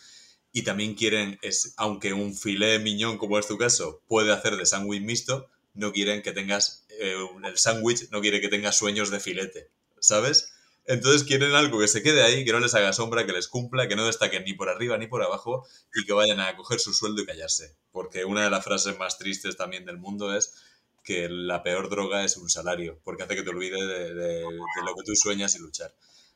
Y también quieren, es, aunque un filé miñón, como es tu caso, puede hacer de sándwich mixto, no quieren que tengas eh, el sándwich, no quiere que tengas sueños de filete, ¿sabes? Entonces quieren algo que se quede ahí, que no les haga sombra, que les cumpla, que no destaquen ni por arriba ni por abajo y que vayan a coger su sueldo y callarse. Porque una de las frases más tristes también del mundo es que la peor droga es un salario, porque hace que te olvides de, lo que tú sueñas y luchar.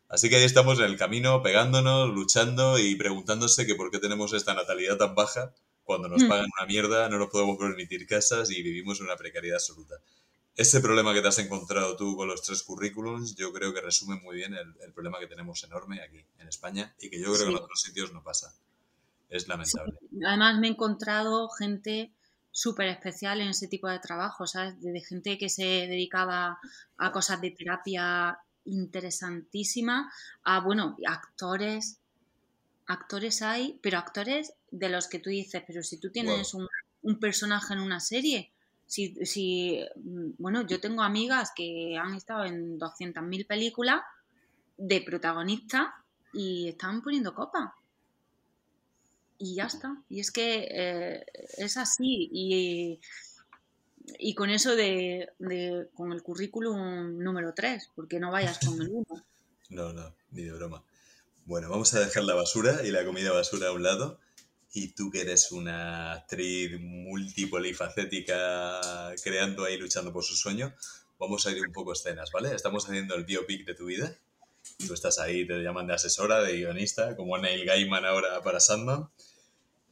Así que ahí estamos en el camino, pegándonos, luchando y preguntándose que por qué tenemos esta natalidad tan baja cuando nos hmm. pagan una mierda, no nos podemos permitir casas y vivimos en una precariedad absoluta ese problema que te has encontrado tú con los tres currículums, yo creo que resume muy bien el, problema que tenemos enorme aquí en España y que yo creo que en otros sitios no pasa. Es lamentable. Además, me he encontrado gente súper especial en ese tipo de trabajo, ¿sabes? De, gente que se dedicaba a cosas de terapia interesantísima, a, bueno, actores, actores hay, pero actores de los que tú dices, pero si tú tienes un, un personaje en una serie, si, si, mm, bueno, yo tengo amigas que han estado en 200.000 películas de protagonista y están poniendo copa. Y ya está. Y es que eh, es así. Y, y con eso de, de, con el currículum número 3, porque no vayas con el 1. No, no, ni de broma. Bueno, vamos a dejar la basura y la comida basura a un lado y tú que eres una actriz multipolifacética, creando ahí, luchando por su sueño, vamos a ir un poco a escenas, ¿vale? Estamos haciendo el biopic de tu vida. Tú estás ahí, te llaman de asesora, de guionista, como Neil Gaiman ahora para Sandman.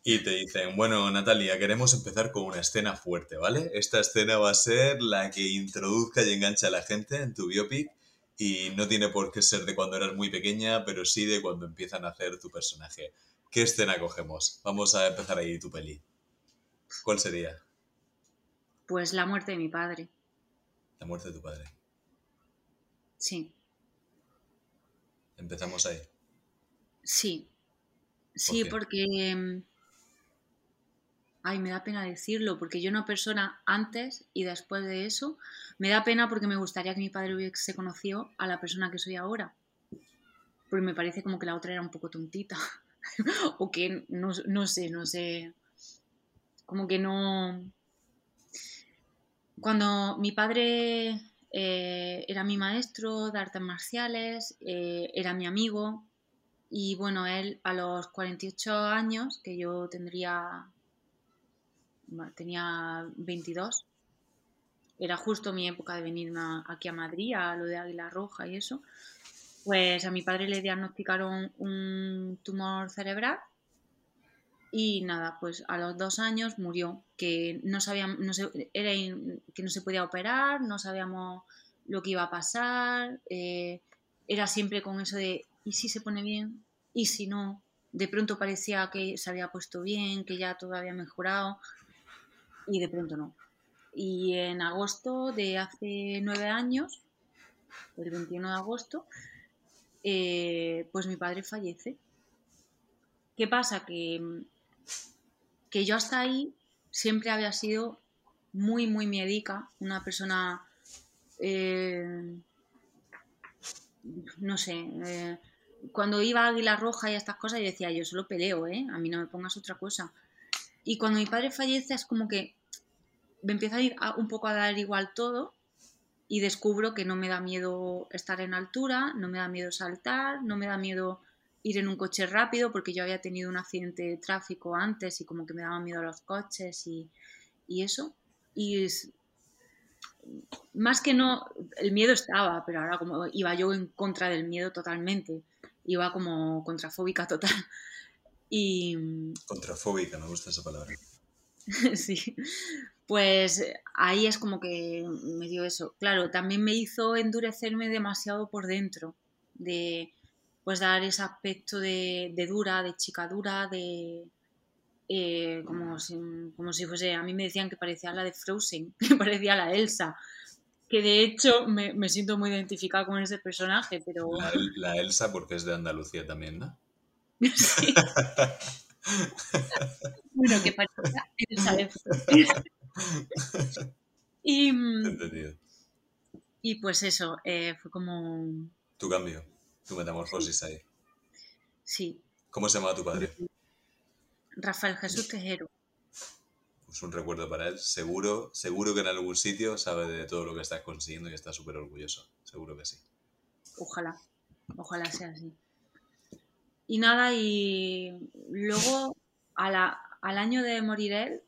Y te dicen, bueno, Natalia, queremos empezar con una escena fuerte, ¿vale? Esta escena va a ser la que introduzca y engancha a la gente en tu biopic y no tiene por qué ser de cuando eras muy pequeña, pero sí de cuando empiezan a hacer tu personaje. ¿Qué escena cogemos? Vamos a empezar ahí tu peli. ¿Cuál sería? Pues la muerte de mi padre. La muerte de tu padre. Sí. Empezamos ahí. Sí. Sí, porque... Mm, ay, me da pena decirlo, porque yo una persona antes y después de eso, me da pena porque me gustaría que mi padre hubiese conocido a la persona que soy ahora. Porque me parece como que la otra era un poco tontita. o que no, sé, no sé, como que no... Cuando mi padre eh, era mi maestro de artes marciales, eh, era mi amigo y bueno, él a los 48 años, que yo tendría, tenía 22, era justo mi época de venir aquí a Madrid, a lo de Águila Roja y eso, pues a mi padre le diagnosticaron un tumor cerebral y nada, pues a los dos años murió, que no sabíamos, no se, era que no se podía operar, no sabíamos lo que iba a pasar, eh, era siempre con eso de, ¿y si se pone bien? ¿Y si no? De pronto parecía que se había puesto bien, que ya todo había mejorado y de pronto no. Y en agosto de hace nueve años, el 21 de agosto, eh, pues mi padre fallece. ¿Qué pasa? Que, que yo hasta ahí siempre había sido muy, muy médica, una persona, eh, no sé, eh, cuando iba a Águila Roja y estas cosas, yo decía, yo solo peleo, ¿eh? A mí no me pongas otra cosa. Y cuando mi padre fallece es como que me empieza a ir un poco a dar igual todo y descubro que no me da miedo estar en altura, no me da miedo saltar, no me da miedo ir en un coche rápido porque yo había tenido un accidente de tráfico antes y como que me daba miedo los coches y, eso. Y más que no, el miedo estaba, pero ahora como iba yo en contra del miedo totalmente, iba como contrafóbica total. Y... Contrafóbica, me gusta esa palabra. sí, pues ahí es como que me dio eso. Claro, también me hizo endurecerme demasiado por dentro, de pues dar ese aspecto de, dura, de chica dura, de eh, como, si, como si fuese, a mí me decían que parecía la de Frozen, que parecía la Elsa, que de hecho me, siento muy identificada con ese personaje, pero... La, la Elsa porque es de Andalucía también, ¿no? sí. bueno, que parecía Elsa de Frozen. Y, y pues eso, eh, fue como... Tu cambio, tu metamorfosis ahí. Sí. ¿Cómo se llama tu padre? Rafael Jesús Tejero. pues un recuerdo para él. Seguro, seguro que en algún sitio sabe de todo lo que estás consiguiendo y está súper orgulloso. Seguro que sí. Ojalá, ojalá sea así. Y nada, y luego al año de morir él,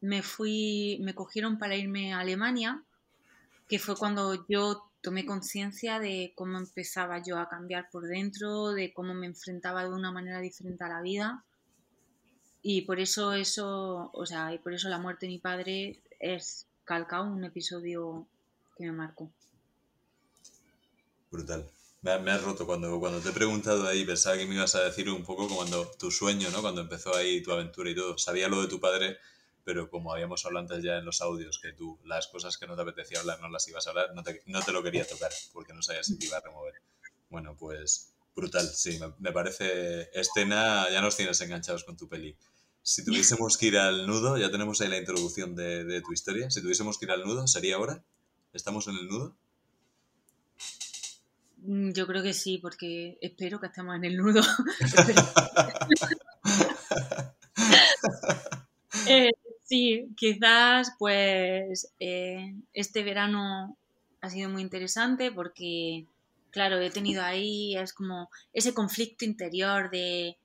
me fui, me cogieron para irme a Alemania, que fue cuando yo tomé conciencia de cómo empezaba yo a cambiar por dentro, de cómo me enfrentaba de una manera diferente a la vida. Y por eso eso, o sea, y por eso la muerte de mi padre es calcado un episodio que me marcó. Brutal. Me, me, has roto cuando, cuando te he preguntado ahí, pensaba que me ibas a decir un poco cuando tu sueño, ¿no? Cuando empezó ahí tu aventura y todo. Sabía lo de tu padre, pero como habíamos hablado antes ya en los audios, que tú las cosas que no te apetecía hablar no las ibas a hablar, no te, no te lo quería tocar, porque no sabías si te iba a remover. Bueno, pues brutal, sí, me, parece escena, ya nos tienes enganchados con tu peli. Si tuviésemos que ir al nudo, ya tenemos ahí la introducción de, de tu historia, si tuviésemos que ir al nudo, ¿sería ahora? ¿Estamos en el nudo? Mm, yo creo que sí, porque espero que estemos en el nudo. eh, Sí, quizás pues eh, este verano ha sido muy interesante porque, claro, he tenido ahí, es como ese conflicto interior de...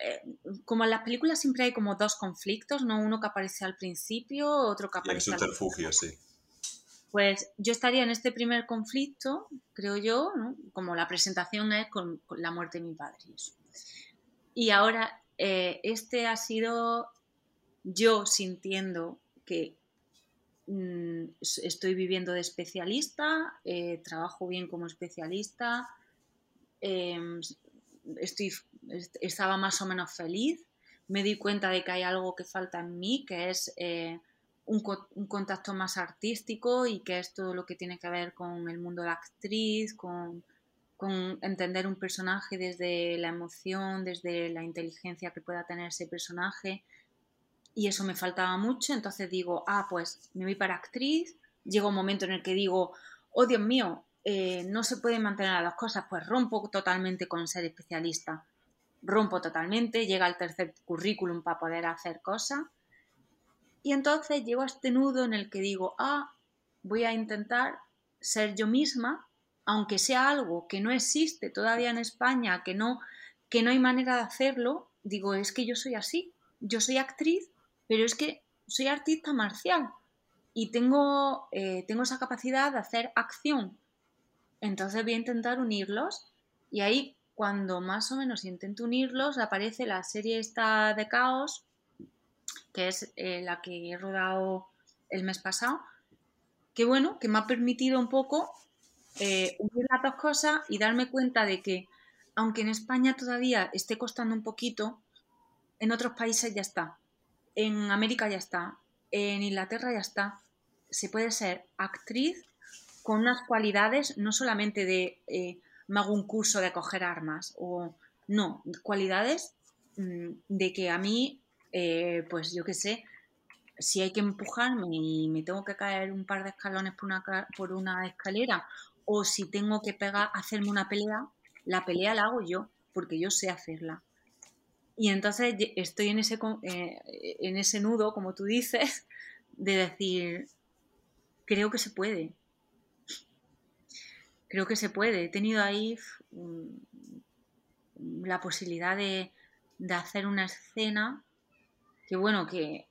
Eh, como en las películas siempre hay como dos conflictos, ¿no? Uno que aparece al principio, otro que aparece... Y el subterfugio, sí. Pues yo estaría en este primer conflicto, creo yo, ¿no? como la presentación es con, la muerte de mi padre. Y, y ahora eh, este ha sido yo sintiendo que mm, estoy viviendo de especialista, eh, trabajo bien como especialista, em, estoy, estaba más o menos feliz, me di cuenta de que hay algo que falta en mí, que es eh, un, contacto más artístico y que es todo lo que tiene que ver con el mundo de la actriz, con entender un personaje desde la emoción, desde la inteligencia que pueda tener ese personaje y eso me faltaba mucho, entonces digo, ah, pues me voy para actriz, llega un momento en el que digo, oh Dios mío, eh, no se pueden mantener las cosas, pues rompo totalmente con ser especialista, rompo totalmente, llega el tercer currículum para poder hacer cosas. Y entonces llego a este nudo en el que digo, ah, voy a intentar ser yo misma, aunque sea algo que no existe todavía en España, que no, que no hay manera de hacerlo, digo, es que yo soy así, yo soy actriz pero es que soy artista marcial y tengo, eh, tengo esa capacidad de hacer acción. Entonces voy a intentar unirlos y ahí cuando más o menos intento unirlos aparece la serie esta de Caos, que es eh, la que he rodado el mes pasado, que bueno, que me ha permitido un poco eh, unir las dos cosas y darme cuenta de que aunque en España todavía esté costando un poquito, en otros países ya está en América ya está, en Inglaterra ya está. Se puede ser actriz con unas cualidades, no solamente de eh, me hago un curso de coger armas, o no, cualidades mm, de que a mí, eh, pues yo qué sé, si hay que empujarme y me tengo que caer un par de escalones por una, por una escalera, o si tengo que pegar, hacerme una pelea, la pelea la hago yo, porque yo sé hacerla. Y entonces estoy en ese, eh, en ese nudo, como tú dices, de decir, creo que se puede. Creo que se puede. He tenido ahí la posibilidad de, hacer una escena que bueno, que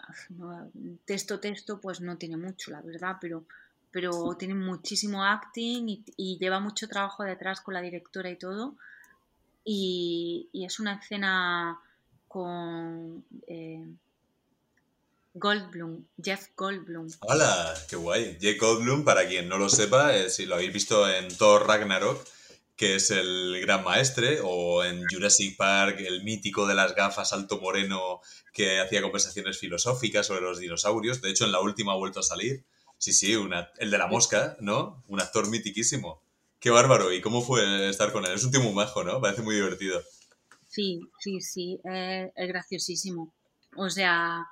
texto, texto, pues no tiene mucho, la verdad, pero, pero tiene muchísimo acting y, lleva mucho trabajo detrás con la directora y todo. y es una escena con eh, Goldblum, Jeff Goldblum. ¡Hola! ¡Qué guay! Jeff Goldblum, para quien no lo sepa, eh, si lo habéis visto en Thor Ragnarok, que es el gran maestre, o en Jurassic Park, el mítico de las gafas alto moreno que hacía conversaciones filosóficas sobre los dinosaurios. De hecho, en la última ha vuelto a salir. Sí, sí, el de la mosca, ¿no? Un actor mitiquísimo. Qué bárbaro. ¿Y cómo fue estar con él? Es un tío majo, ¿no? Parece muy divertido. Sí, sí, sí, es, graciosísimo. O sea,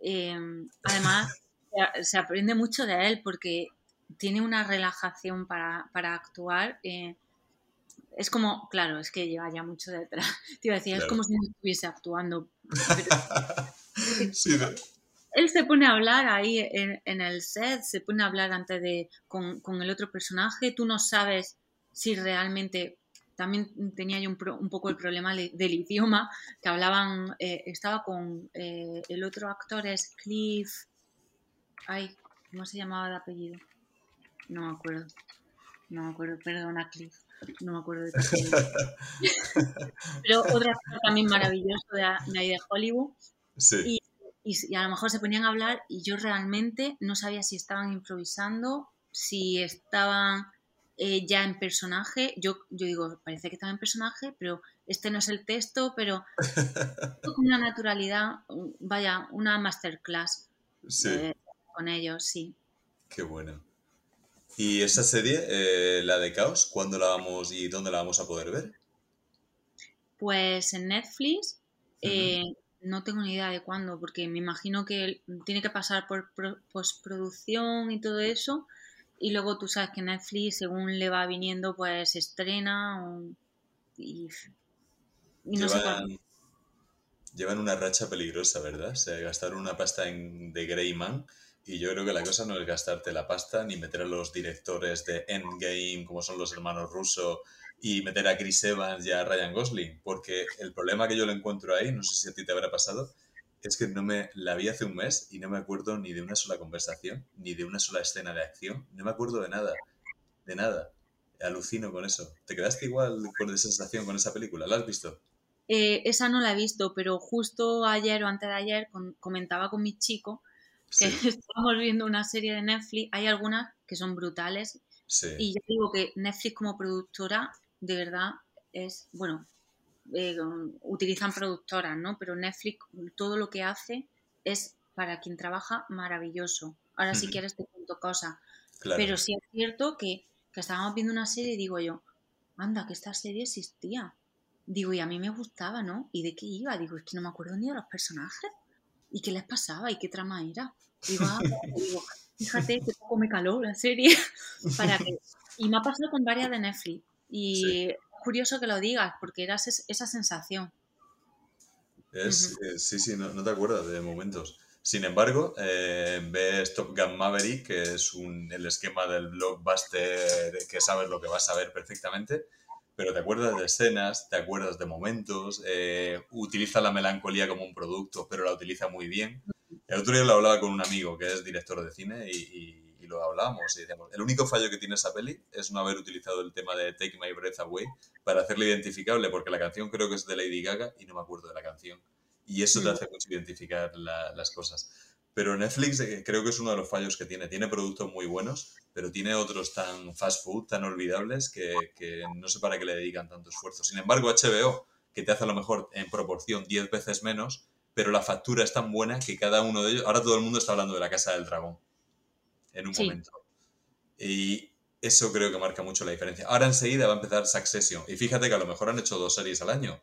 em, además se aprende mucho de él porque tiene una relajación para, actuar. Eh, es como, claro, es que lleva ya mucho detrás. Te iba a decir, es como si no estuviese actuando. sí, él se pone a hablar ahí en, el set, se pone a hablar antes de con, con, el otro personaje, tú no sabes si realmente también tenía yo un, poco el problema del idioma, que hablaban, eh, estaba con eh, el otro actor es Cliff, ay, ¿cómo se llamaba de apellido? No me acuerdo, no me acuerdo, perdona Cliff, no me acuerdo de qué Pero otro actor también maravilloso de, de Hollywood. Sí. y a lo mejor se ponían a hablar y yo realmente no sabía si estaban improvisando, si estaban eh, ya en personaje. Yo, yo digo, parece que estaba en personaje, pero este no es el texto, pero con una naturalidad, vaya, una masterclass eh, con ellos, sí. Qué bueno. ¿Y esa serie, eh, la de Caos, cuándo la vamos y dónde la vamos a poder ver? Pues en Netflix, no tengo ni idea de cuándo, porque me imagino que tiene que pasar por postproducción y todo eso. Y luego tú sabes que Netflix, según le va viniendo, pues estrena y, no llevan, sé Llevan una racha peligrosa, ¿verdad? O sea, gastar una pasta en, de Greyman y yo creo que la cosa no es gastarte la pasta ni meter a los directores de Endgame, como son los hermanos Russo, y meter a Chris Evans y a Ryan Gosling, porque el problema que yo le encuentro ahí, no sé si a ti te habrá pasado, es que no me la vi hace un mes y no me acuerdo ni de una sola conversación, ni de una sola escena de acción. No me acuerdo de nada. De nada. Alucino con eso. ¿Te quedaste igual con esa sensación con esa película? ¿La has visto? Eh, esa no la he visto, pero justo ayer o antes de ayer comentaba con mi chico que estábamos viendo una serie de Netflix. Hay algunas que son brutales. Y yo digo que Netflix como productora, de verdad, es, bueno, eh, utilizan productoras, ¿no? Pero Netflix todo lo que hace es para quien trabaja maravilloso. Ahora si quieres te cuento cosas. Pero sí es cierto que, que estábamos viendo una serie y digo yo, anda, que esta serie existía. Digo, y a mí me gustaba, ¿no? ¿Y de qué iba? Digo, es que no me acuerdo ni de los personajes. ¿Y qué les pasaba? ¿Y qué trama era? Digo, ah, digo fíjate que poco me caló la serie. para que... Y me ha pasado con varias de Netflix. Y curioso que lo digas, porque eras esa sensación. Es, eh, sí, sí, no, te acuerdas de momentos. Sin embargo, eh, ves Top Gun Maverick, que es un, el esquema del blockbuster que sabes lo que vas a ver perfectamente, pero te acuerdas de escenas, te acuerdas de momentos, eh, utiliza la melancolía como un producto, pero la utiliza muy bien. El otro día lo hablaba con un amigo que es director de cine y lo hablábamos y decíamos, el único fallo que tiene esa peli es no haber utilizado el tema de Take My Breath Away para hacerle identificable, porque la canción creo que es de Lady Gaga y no me acuerdo de la canción. Y eso te mm. hace mucho identificar las cosas. Pero Netflix eh, creo que es uno de los fallos que tiene. Tiene productos muy buenos, pero tiene otros tan fast food, tan olvidables, que, que no sé para qué le dedican tanto esfuerzo. Sin embargo, HBO, que te hace a lo mejor en proporción 10 veces menos, pero la factura es tan buena que cada uno de ellos... Ahora todo el mundo está hablando de la Casa del Dragón en un momento. Y eso creo que marca mucho la diferencia. Ahora enseguida va a empezar Succession. Y fíjate que a lo mejor han hecho dos series al año.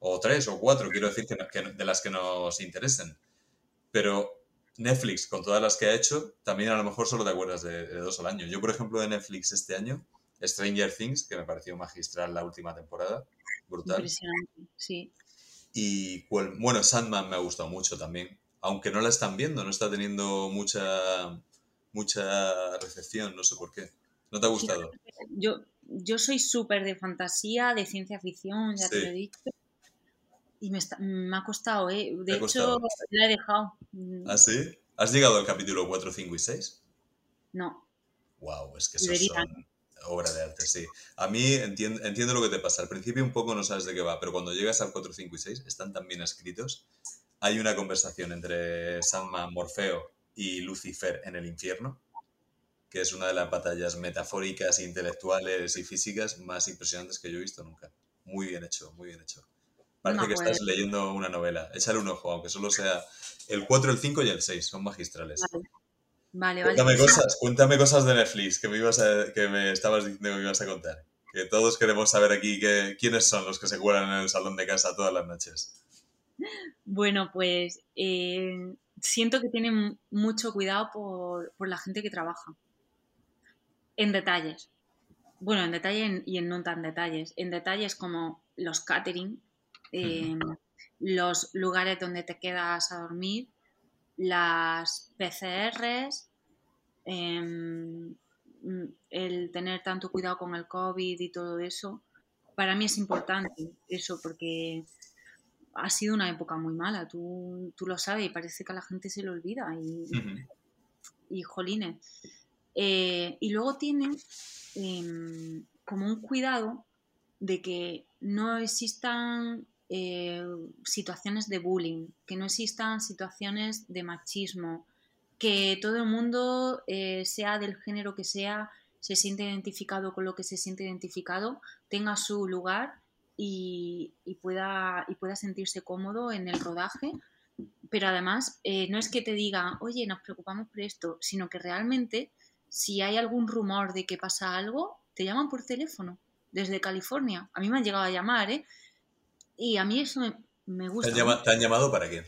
O tres o cuatro, quiero decir, que, de las que nos interesen. Pero Netflix, con todas las que ha hecho, también a lo mejor solo te acuerdas de, dos al año. Yo, por ejemplo, de Netflix este año, Stranger Things, que me pareció magistral la última temporada. Brutal. Impresionante, sí. Y bueno, Sandman me ha gustado mucho también. Aunque no la están viendo, no está teniendo mucha mucha recepción, no sé por qué. ¿No te ha gustado? Yo, yo soy súper de fantasía, de ciencia ficción, ya te lo he dicho. Y me, me ha costado, ¿eh? De hecho, la he dejado. Mm. ¿Ah, sí? ¿Has llegado al capítulo 4, 5 y 6? No. Wow, es que eso son obra de arte, sí. A mí entiendo, entiendo lo que te pasa. Al principio un poco no sabes de qué va, pero cuando llegas al 4, 5 y 6 están tan bien escritos. Hay una conversación entre Sandman, Morfeo y Lucifer en el infierno, que es una de las batallas metafóricas, intelectuales y físicas más impresionantes que yo he visto nunca. Muy bien hecho, muy bien hecho. Parece que estás leyendo una novela. Échale un ojo, aunque solo sea el 4, el 5 y el 6, son magistrales. Vale. Vale, cuéntame cosas, cuéntame cosas de Netflix que me, ibas que me estabas diciendo que me ibas a contar. Que todos queremos saber aquí que, quiénes son los que se cuelan en el salón de casa todas las noches. Bueno, pues eh, siento que tienen mucho cuidado por, la gente que trabaja. En detalles. Bueno, en detalle y en no tan detalles. En detalles como los catering, em, los lugares donde te quedas a dormir, las PCRs, em, el tener tanto cuidado con el COVID y todo eso, para mí es importante eso porque ha sido una época muy mala, tú, lo sabes y parece que a la gente se le olvida y, jolines. Eh, y luego tienen em, como un cuidado de que no existan eh, situaciones de bullying, que no existan situaciones de machismo, que todo el mundo, eh, sea del género que sea, se siente identificado con lo que se siente identificado, tenga su lugar y, pueda, y pueda sentirse cómodo en el rodaje. Pero además, eh, no es que te diga, oye, nos preocupamos por esto, sino que realmente, si hay algún rumor de que pasa algo, te llaman por teléfono desde California. A mí me han llegado a llamar, ¿eh? Y a mí eso me, gusta. ¿Te han, llamado para qué?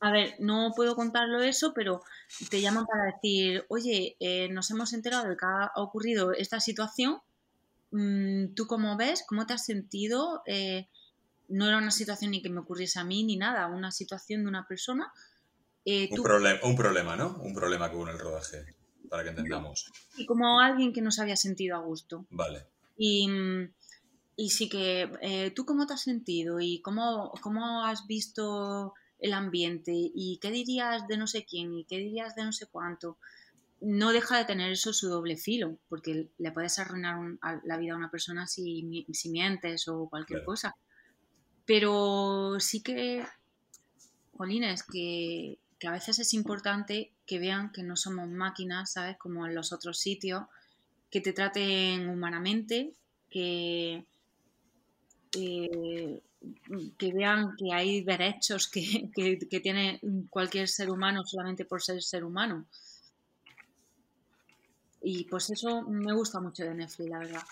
A ver, no puedo contarlo eso, pero te llaman para decir, oye, eh, nos hemos enterado de que ha ocurrido esta situación. Mm, ¿Tú cómo ves? ¿Cómo te has sentido? Eh, no era una situación ni que me ocurriese a mí ni nada, una situación de una persona. Eh, un, problema, un problema, ¿no? Un problema con el rodaje, para que entendamos. Y como alguien que no se había sentido a gusto. Vale. Y, sí que, eh, ¿tú cómo te has sentido y cómo, cómo has visto el ambiente y qué dirías de no sé quién y qué dirías de no sé cuánto? No deja de tener eso su doble filo, porque le puedes arruinar la vida a una persona si, si mientes o cualquier cosa. Pero sí que, Jolines, que, que a veces es importante que vean que no somos máquinas, ¿sabes? Como en los otros sitios, que te traten humanamente, que, que vean que hay derechos que, que, tiene cualquier ser humano solamente por ser ser humano. Y pues eso me gusta mucho de Netflix, la verdad.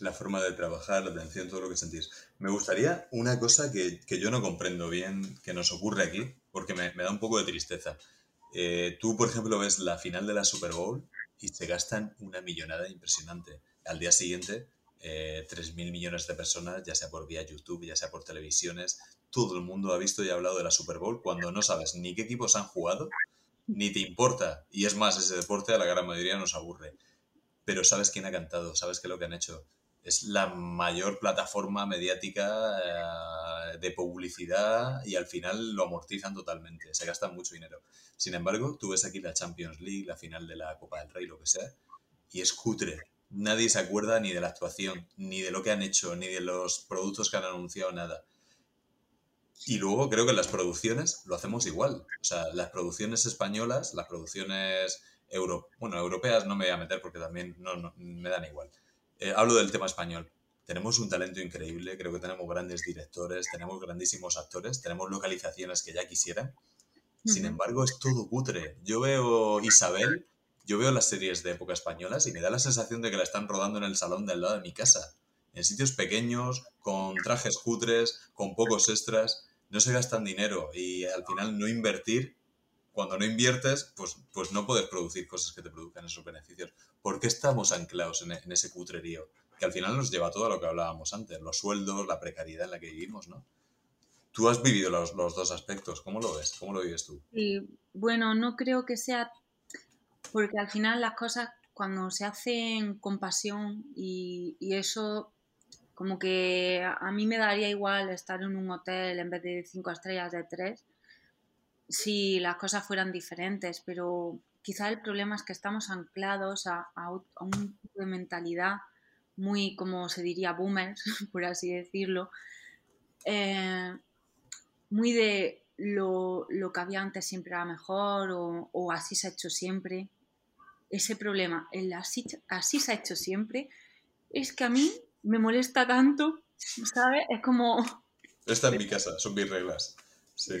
La forma de trabajar, la atención, todo lo que sentís. Me gustaría una cosa que, yo no comprendo bien que nos ocurre aquí, porque me, da un poco de tristeza. Eh, tú, por ejemplo, ves la final de la Super Bowl y se gastan una millonada impresionante. Al día siguiente, eh, 3.000 millones de personas, ya sea por vía YouTube, ya sea por televisiones, todo el mundo ha visto y ha hablado de la Super Bowl cuando no sabes ni qué equipos han jugado, ni te importa. Y es más, ese deporte a la gran mayoría nos aburre. Pero sabes quién ha cantado, sabes qué es lo que han hecho. Es la mayor plataforma mediática eh, de publicidad y al final lo amortizan totalmente, se gastan mucho dinero. Sin embargo, tú ves aquí la Champions League, la final de la Copa del Rey, lo que sea, y es cutre. Nadie se acuerda ni de la actuación, ni de lo que han hecho, ni de los productos que han anunciado, nada. Y luego creo que las producciones lo hacemos igual. O sea, las producciones españolas, las producciones euro, bueno, europeas no me voy a meter porque también no, me dan igual. Eh, hablo del tema español. Tenemos un talento increíble, creo que tenemos grandes directores, tenemos grandísimos actores, tenemos localizaciones que ya quisieran, sin embargo, es todo cutre. Yo veo Isabel, yo veo las series de época españolas y me da la sensación de que la están rodando en el salón del lado de mi casa. En sitios pequeños, con trajes cutres, con pocos extras. No se gastan dinero y al final no invertir. Cuando no inviertes, pues, pues no puedes producir cosas que te produzcan esos beneficios. ¿Por qué estamos anclados en, en ese cutrerío? Que al final nos lleva a todo lo que hablábamos antes, los sueldos, la precariedad en la que vivimos, ¿no? Tú has vivido los, dos aspectos, ¿cómo lo ves? ¿Cómo lo vives tú? bueno, no creo que sea, porque al final las cosas cuando se hacen con pasión y, eso como que a mí me daría igual estar en un hotel en vez de cinco estrellas de tres si las cosas fueran diferentes, pero quizá el problema es que estamos anclados a, un tipo de mentalidad muy, como se diría, boomers, por así decirlo, eh, muy de lo, que había antes siempre era mejor o, así se ha hecho siempre. Ese problema, el así, así se ha hecho siempre, es que a mí me molesta tanto, ¿sabes? Es como... Está en mi casa, son mis reglas. Sí,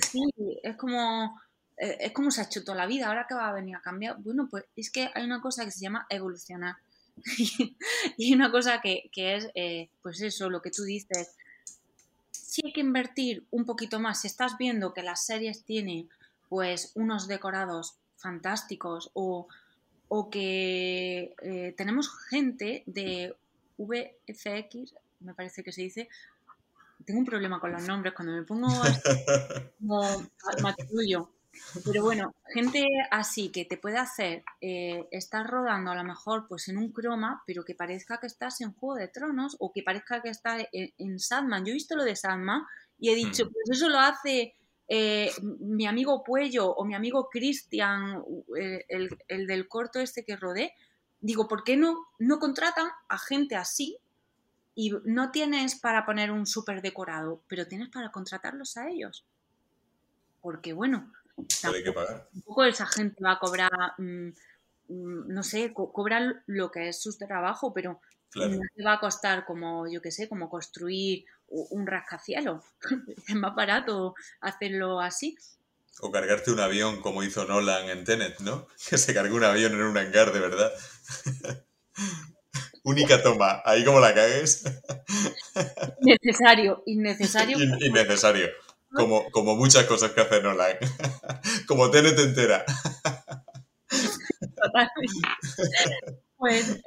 es como... Eh, es como se ha hecho toda la vida, ahora que va a venir a cambiar. Bueno, pues es que hay una cosa que se llama evolucionar. y hay una cosa que, es, eh, pues eso, lo que tú dices, si hay que invertir un poquito más, si estás viendo que las series tienen pues unos decorados fantásticos o, que eh, tenemos gente de VFX, me parece que se dice, tengo un problema con los nombres, cuando me pongo como matrullo. Pero bueno, gente así que te puede hacer eh, estar rodando a lo mejor pues en un croma, pero que parezca que estás en Juego de Tronos o que parezca que estás en, en Sandman. Yo he visto lo de Sandman y he dicho, pues eso lo hace eh, mi amigo Puello o mi amigo Cristian, eh, el, del corto este que rodé. Digo, ¿por qué no, no contratan a gente así y no tienes para poner un súper decorado, pero tienes para contratarlos a ellos? Porque bueno, hay que pagar. Un poco esa gente va a cobrar, mm, mm, no sé, cobrar lo que es su trabajo, pero no te va a costar como, yo qué sé, como construir un rascacielos. es más barato hacerlo así. O cargarte un avión como hizo Nolan en Tenet, ¿no? Que se cargó un avión en un hangar, de verdad. Única toma, ahí como la cagues. Necesario, innecesario. innecesario. Como, como muchas cosas que hace Nolan. como Tenet entera. Pues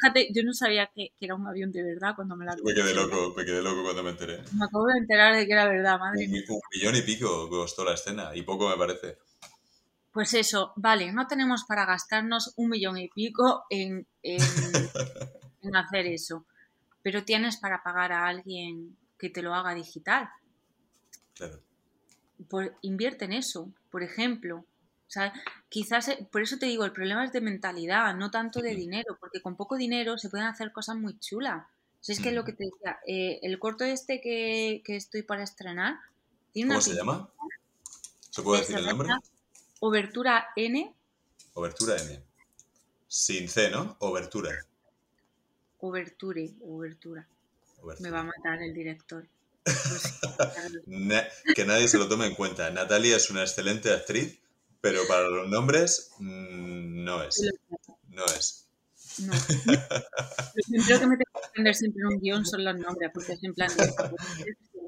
Fíjate, yo no sabía que, era un avión de verdad cuando me la Me quedé loco, me quedé loco cuando me enteré. Me acabo de enterar de que era verdad, madre un, Un millón y pico costó la escena, y poco me parece. Pues eso, vale, no tenemos para gastarnos un millón y pico en, en, hacer eso, pero tienes para pagar a alguien que te lo haga digital. Claro. Pues invierte en eso, por ejemplo. O sea, quizás, eh, por eso te digo, el problema es de mentalidad, no tanto de dinero, porque con poco dinero se pueden hacer cosas muy chulas. O sea, es que lo que te decía, eh, el corto este que, estoy para estrenar, tiene ¿Cómo se llama? ¿Se puede decir el nombre? Obertura N. Obertura N. Sin C, ¿no? Obertura. Oberture, obertura. Me va a matar el director. que nadie se lo tome en cuenta. Natalia es una excelente actriz pero para los nombres mm, no es. No es. No. Lo que me tengo que aprender siempre en un guion son los nombres, porque es en plan de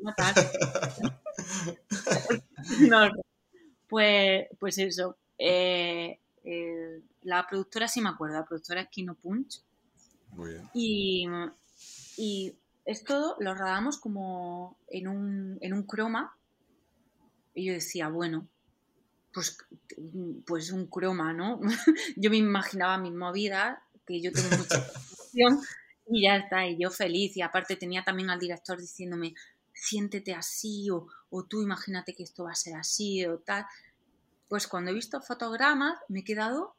no, pues, pues eso. Eh, eh, la productora sí me acuerdo, la productora es Kino Punch. Muy bien. Y, y es todo, lo rodamos como en un, en un croma. Y yo decía, bueno, pues, pues un croma, ¿no? yo me imaginaba mi movida, que yo tengo mucha emoción y ya está, y yo feliz. Y aparte tenía también al director diciéndome, siéntete así, o, o tú imagínate que esto va a ser así, o tal. Pues cuando he visto fotogramas me he quedado,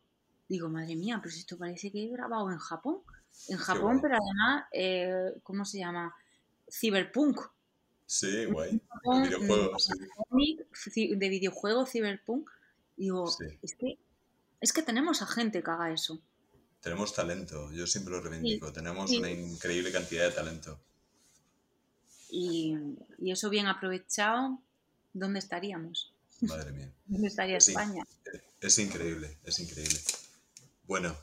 digo, madre mía, pero esto parece que he grabado en Japón. En Japón, pero además, eh, ¿cómo se llama? Cyberpunk. Sí, guay. De videojuegos, De videojuego, Cyberpunk. Digo, es, que, es que tenemos a gente que haga eso. Tenemos talento, yo siempre lo reivindico. tenemos una increíble cantidad de talento. Y, eso bien aprovechado, ¿dónde estaríamos? Madre mía. ¿Dónde estaría España? Es increíble, es increíble. Bueno,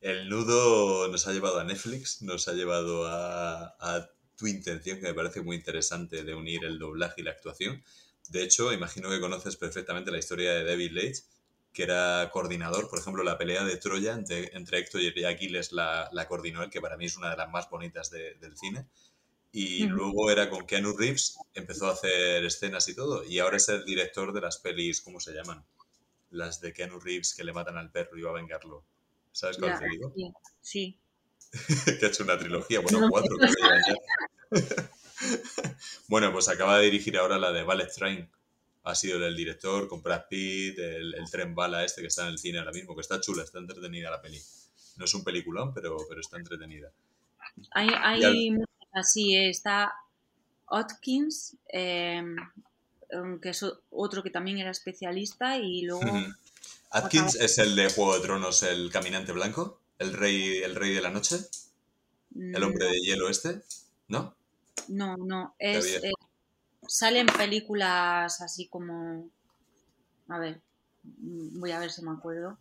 el nudo nos ha llevado a Netflix, nos ha llevado a tu intención, que me parece muy interesante, de unir el doblaje y la actuación. De hecho, imagino que conoces perfectamente la historia de David Leitch, que era coordinador, por ejemplo, la pelea de Troya entre, entre Héctor y Aquiles la, la, coordinó él, que para mí es una de las más bonitas del cine. Y luego era con Keanu Reeves, empezó a hacer escenas y todo, y ahora es el director de las pelis, ¿cómo se llaman? Las de Keanu Reeves que le matan al perro y va a vengarlo. ¿Sabes cuál te digo? Sí. que ha hecho una trilogía, bueno, cuatro. bueno, pues acaba de dirigir ahora la de Ballet Train. Ha sido el director con Brad Pitt, el, tren bala este que está en el cine ahora mismo, que está chula, está entretenida la peli. No es un peliculón, pero, pero está entretenida. Hay, hay así, está Atkins, em, em, que es otro que también era especialista, y luego... Atkins es el de Juego de Tronos, el caminante blanco, el rey, el rey de la noche, el hombre de hielo este, ¿no? No, no, es, eh, salen películas así como, a ver, voy a ver si me acuerdo.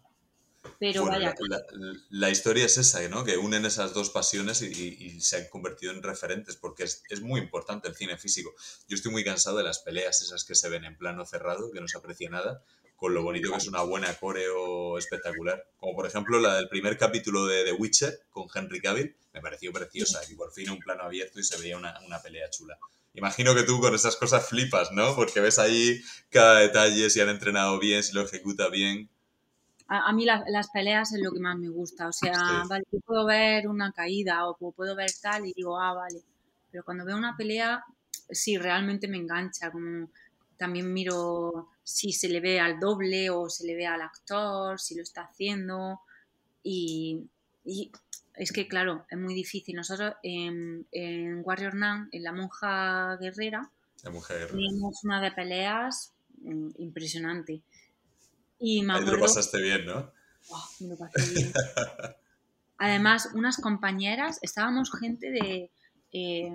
Pero vaya. La, historia es esa, ¿no? Que unen esas dos pasiones y, se han convertido en referentes, porque es, es, muy importante el cine físico. Yo estoy muy cansado de las peleas esas que se ven en plano cerrado, que no se aprecia nada, con lo bonito que es una buena coreo espectacular. Como por ejemplo la del primer capítulo de The Witcher con Henry Cavill, me pareció preciosa, y por fin un plano abierto y se veía una, una pelea chula. Imagino que tú con esas cosas flipas, ¿no? Porque ves ahí cada detalle, si han entrenado bien, si lo ejecuta bien. A, mí las peleas es lo que más me gusta. O sea, vale, yo puedo ver una caída o puedo ver tal y digo, ah, vale. Pero cuando veo una pelea, sí, realmente me engancha. Como también miro si se le ve al doble o se le ve al actor, si lo está haciendo. Y, es que, claro, es muy difícil. Nosotros en, Warrior Nun, en La Monja Guerrera, teníamos una de peleas mm, impresionante. Y me lo pasaste bien, ¿no? me lo pasé bien. Además, unas compañeras, estábamos gente de, eh,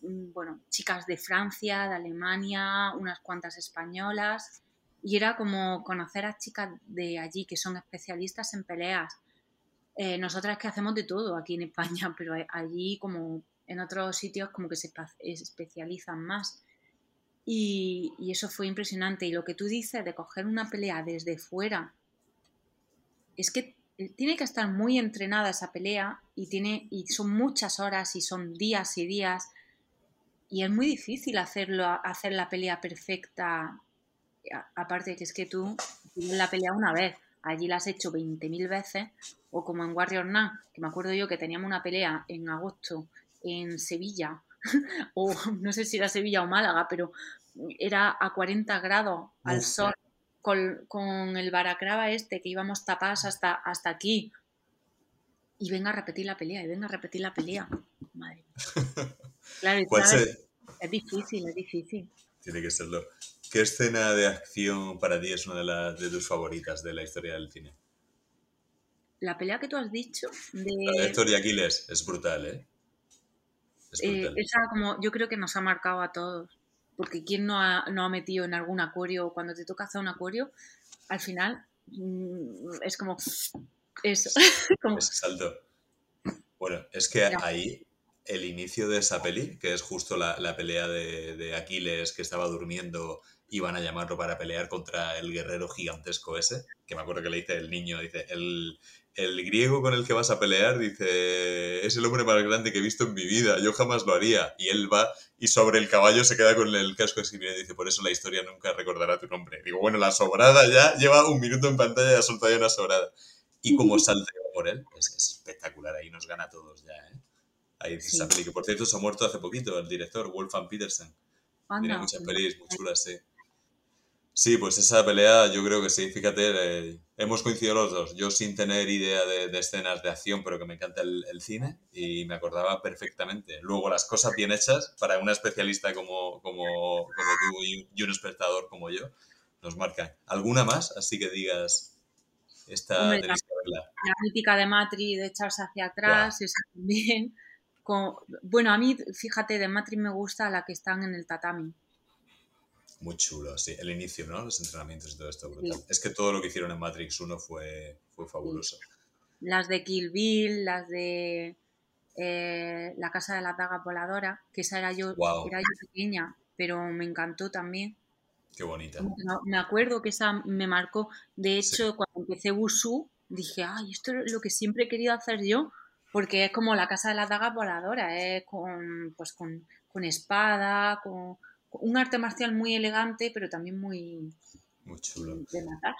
bueno, chicas de Francia, de Alemania, unas cuantas españolas, y era como conocer a chicas de allí que son especialistas en peleas. Eh, nosotras que hacemos de todo aquí en España, pero allí como en otros sitios como que se especializan más. Y, eso fue impresionante. Y lo que tú dices de coger una pelea desde fuera, es que tiene que estar muy entrenada esa pelea y, tiene, y son muchas horas y son días y días. Y es muy difícil hacerlo, hacer la pelea perfecta. Aparte de que es que tú tienes la pelea una vez, allí la has hecho 20.000 veces, o como en Warrior Nun, que me acuerdo yo que teníamos una pelea en agosto en Sevilla o no sé si era Sevilla o Málaga, pero era a 40 grados al sol, con, el baracrava este, que íbamos tapadas hasta, hasta aquí. Y venga a repetir la pelea, y venga a repetir la pelea. Madre Claro, es difícil, es difícil. Tiene que serlo. ¿Qué escena de acción para ti es una de, las, de tus favoritas de la historia del cine? La pelea que tú has dicho de... La de Héctor y Aquiles es brutal, ¿eh? Eh, esa como yo creo que nos ha marcado a todos. Porque ¿quién no ha, no ha metido en algún acuario, cuando te toca hacer un acuario, al final mm, es como eso. como... salto. Bueno, es que ahí el inicio de esa peli, que es justo la, la pelea de, de, Aquiles que estaba durmiendo, iban a llamarlo para pelear contra el guerrero gigantesco ese, que me acuerdo que le dice el niño, dice, el, el griego con el que vas a pelear dice, es el hombre más grande que he visto en mi vida, yo jamás lo haría. Y él va y sobre el caballo se queda con el casco escribiendo y dice, por eso la historia nunca recordará tu nombre. Digo, bueno, la sobrada ya lleva un minuto en pantalla y ha soltado ya una sobrada. Y como salta por él, es, espectacular, ahí nos gana a todos ya, ¿eh? Ahí sí. que por cierto se ha muerto hace poquito el director, Wolfgang Petersen. Tiene muchas pelis muy chulas, sí. Sí, pues esa pelea yo creo que sí, fíjate, eh, hemos coincidido los dos. Yo sin tener idea de, escenas de acción, pero que me encanta el, cine y me acordaba perfectamente. Luego las cosas bien hechas para una especialista como, como, como tú y, un espectador como yo nos marcan. ¿Alguna más? Así que digas, esta la, la, mítica de Matri de echarse hacia atrás, esa también. bueno, a mí, fíjate, de Matri me gusta la que están en el tatami muy chulo, sí. El inicio, ¿no? Los entrenamientos y todo esto, brutal. Es que todo lo que hicieron en Matrix 1 fue, fue fabuloso. Las de Kill Bill, las de eh, La Casa de la Daga Voladora, que esa era yo, era yo pequeña, pero me encantó también. Qué bonita. Me acuerdo que esa me marcó. De hecho, cuando empecé Wushu, dije, ay, esto es lo que siempre he querido hacer yo, porque es como la casa de la daga voladora, es con, pues con, con espada, con, un arte marcial muy elegante, pero también muy, muy chulo. De matar.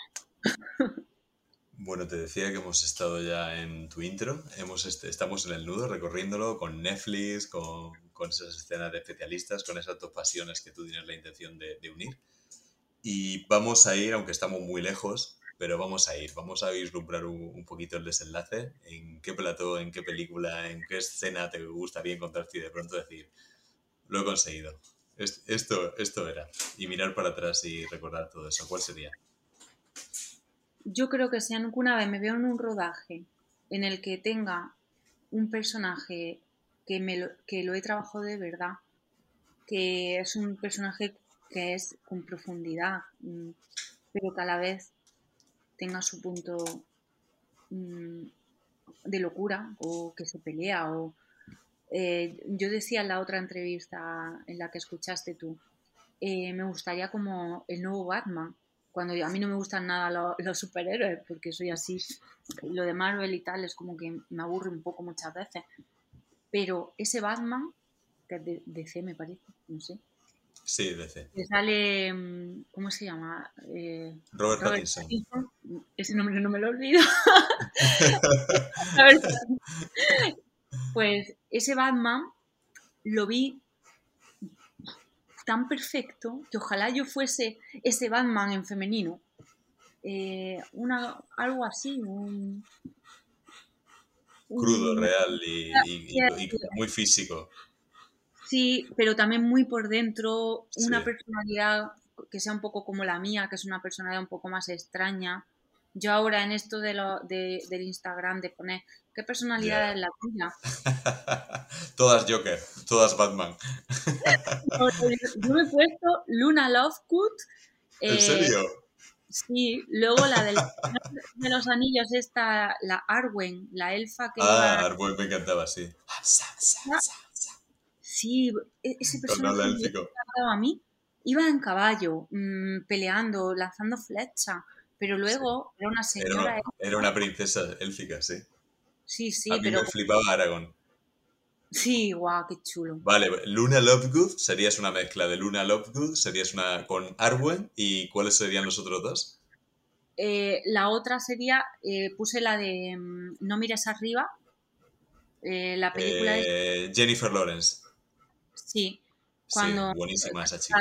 Bueno, te decía que hemos estado ya en tu intro, hemos estamos en el nudo recorriéndolo con Netflix, con, con, esas escenas de especialistas, con esas dos pasiones que tú tienes la intención de, unir. Y vamos a ir, aunque estamos muy lejos, pero vamos a ir, vamos a vislumbrar un, un, poquito el desenlace, en qué plató, en qué película, en qué escena te gustaría encontrarte y de pronto decir, lo he conseguido, esto, esto era. Y mirar para atrás y recordar todo eso. ¿Cuál sería? Yo creo que si alguna vez me veo en un rodaje en el que tenga un personaje que, me lo, que lo he trabajado de verdad, que es un personaje que es con profundidad, mm, pero que a la vez tenga su punto mm, de locura o que se pelea o eh, yo decía en la otra entrevista en la que escuchaste tú, eh, me gustaría como el nuevo Batman, cuando a mí no me gustan nada los, los superhéroes, porque soy así. Lo de Marvel y tal es como que me aburre un poco muchas veces. Pero ese Batman, que es de DC me parece, no sé, Sí, DC. que sale, mm, ¿cómo se llama? Eh, Robert, Robert Pattinson. Pattinson. Ese nombre no me lo olvido. Pues ese Batman lo vi tan perfecto que ojalá yo fuese ese Batman en femenino. Eh, una, algo así, un, un- Crudo, real y, y- y- y muy físico. Sí, pero también muy por dentro, una Sí. personalidad que sea un poco como la mía, que es una personalidad un poco más extraña. Yo ahora en esto de lo, de- del Instagram de poner qué personalidad es la tuya. todas Joker, todas Batman. Yo me he puesto Luna Lovegood. ¿En eh, serio? Sí, luego la del de los anillos, esta, la Arwen, la elfa que Ah, Arboy me encantaba, sí. Sí, e- ese personaje me encantaba a mí. Iba en caballo, mm, peleando, lanzando flecha, pero luego era una Era señora. una, era una princesa élfica, sí. Sí, sí, a mí pero me flipaba Aragón. sí, guau, qué chulo. Vale, Luna Lovegood serías una mezcla de Luna Lovegood, serías una con Arwen y ¿cuáles serían los otros dos? Eh, la otra sería, eh, puse la de mm, No mires arriba, eh, la película de... Eh, Jennifer Lawrence. Sí, cuando- Sí, buenísima esa chica.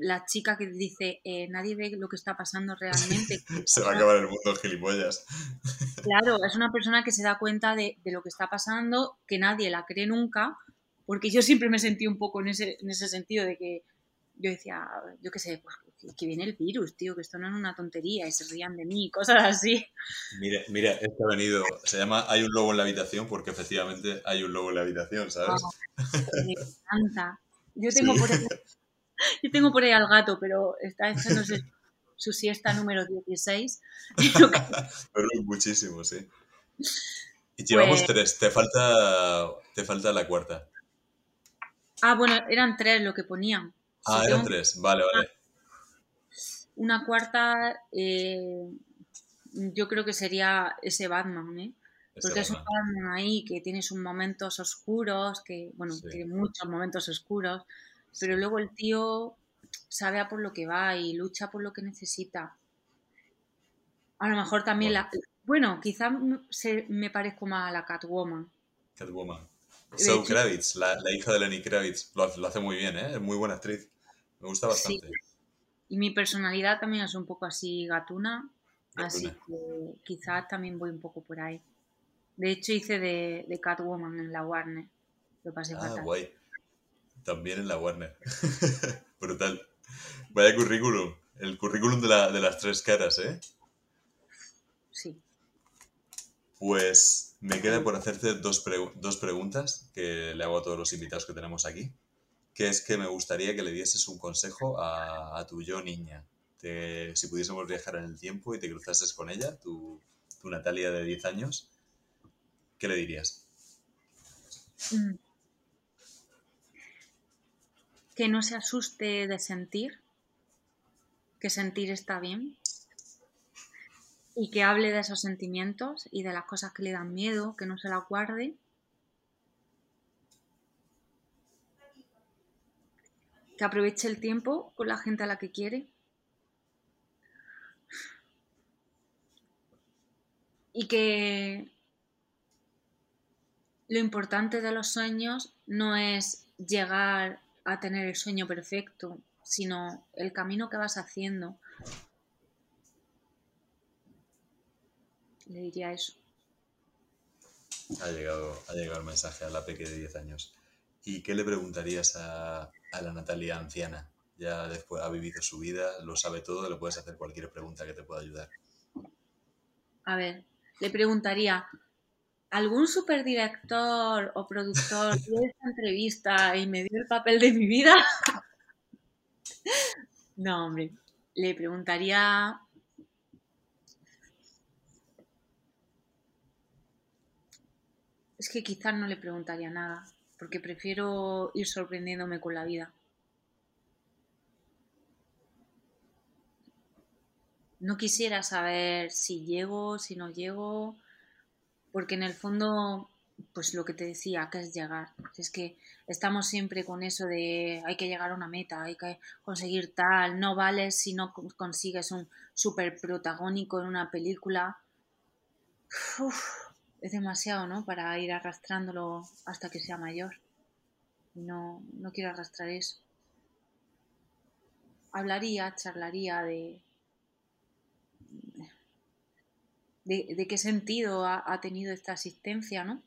La chica que dice, eh, nadie ve lo que está pasando realmente. Se va a acabar el mundo gilipollas. Claro, es una persona que se da cuenta de, de lo que está pasando, que nadie la cree nunca, porque yo siempre me sentí un poco en ese, en ese sentido de que yo decía, yo qué sé, pues que- viene el virus, tío, que esto no es una tontería y se rían de mí, cosas así. Mira, mira, este ha venido. Se llama Hay un lobo en la habitación porque efectivamente hay un lobo en la habitación, ¿sabes? Me encanta. Yo tengo, Sí. por ahí, yo tengo por ahí al gato, pero está echándose su siesta número 16. Lo que- Pero muchísimo, sí. Y llevamos Pues- tres. Te falta, te falta la cuarta. Ah, bueno, eran tres lo que ponían. Si Ah, eran tengo tres. Vale, vale. Una cuarta, eh, yo creo que sería ese Batman, ¿eh? Porque es un Batman. Ahí que tiene sus momentos oscuros, que, bueno, Sí. tiene muchos momentos oscuros, pero luego el tío sabe a por lo que va y lucha por lo que necesita. A lo mejor también Bueno. la... Bueno, quizá se, me parezco más a la Catwoman. Catwoman. Zoe hecho- Kravitz, la, la hija de Lenny Kravitz. Lo, hace- lo hace muy bien, ¿eh? Es muy buena actriz. Me gusta Sí. bastante. Y mi personalidad también es un poco así gatuna, así que quizás también voy un poco por ahí. De hecho hice de, de Catwoman en la Warner, lo pasé Ah, fatal. guay. También en la Warner. Brutal. Vaya currículum. El currículum de, la- de las tres caras, ¿eh? Sí. Pues me queda por hacerte dos, pregu- dos preguntas que le hago a todos los invitados que tenemos aquí. Que es que me gustaría que le dieses un consejo a, a tu yo niña. Te- si pudiésemos viajar en el tiempo y te cruzases con ella, tu, tu Natalia de 10 años, ¿qué le dirías? Mm. Que no se asuste de sentir, que sentir está bien y que hable de esos sentimientos y de las cosas que le dan miedo, que no se las guarde. Que aproveche el tiempo con la gente a la que quiere. Y que lo importante de los sueños no es llegar a tener el sueño perfecto, sino el camino que vas haciendo. Le diría eso. Ha llegado, ha llegado el mensaje a la peque de 10 años. ¿Y qué le preguntarías a, a la Natalia anciana? Ya después ha vivido su vida, lo sabe todo, le puedes hacer cualquier pregunta que te pueda ayudar. A ver, le preguntaría, ¿algún superdirector o productor vio esta entrevista y me dio el papel de mi vida? No, hombre, le preguntaría... Es que quizás no le preguntaría nada, porque prefiero ir sorprendiéndome con la vida. no quisiera saber si llego, si no llego, porque en el fondo, pues lo que te decía, que es llegar. Es que estamos siempre con eso de hay que llegar a una meta, hay que conseguir tal, no vales si no consigues un súper protagónico en una película. es demasiado, ¿no? Para ir arrastrándolo hasta que sea mayor. No, no quiero arrastrar eso. Hablaría, charlaría de, de, qué sentido ha, tenido esta asistencia, ¿no?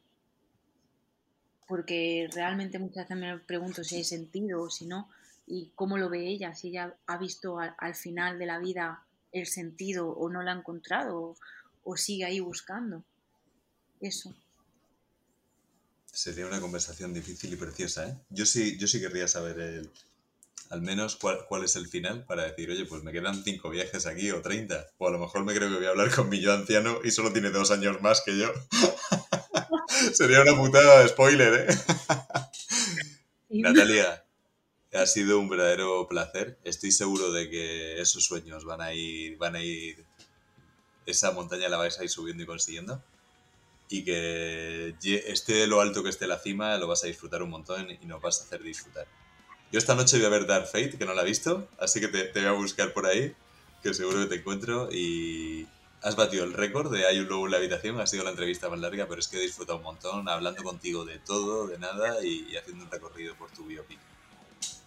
Porque realmente muchas veces me pregunto si hay sentido o si no, y cómo lo ve ella, si ella ha visto al, final de la vida el sentido o no lo ha encontrado o, sigue ahí buscando. Eso. Sería una conversación difícil y preciosa, ¿eh? Yo sí, yo sí querría saber el, al menos cuál, cuál, es el final para decir, oye, pues me quedan cinco viajes aquí o 30. O a lo mejor me creo que voy a hablar con mi yo anciano y solo tiene dos años más que yo. Sería una putada de spoiler, ¿eh? Natalia, ha sido un verdadero placer. Estoy seguro de que esos sueños van a ir, van a ir, esa montaña la vais a ir subiendo y consiguiendo. Y que esté lo alto que esté la cima, lo vas a disfrutar un montón y nos vas a hacer disfrutar. Yo esta noche voy a ver Dark Fate, que no la he visto, así que te, voy a buscar por ahí, que seguro que te encuentro. Y has batido el récord de Hay un lobo en la habitación, ha sido la entrevista más larga, pero es que he disfrutado un montón hablando contigo de todo, de nada y, haciendo un recorrido por tu biopic.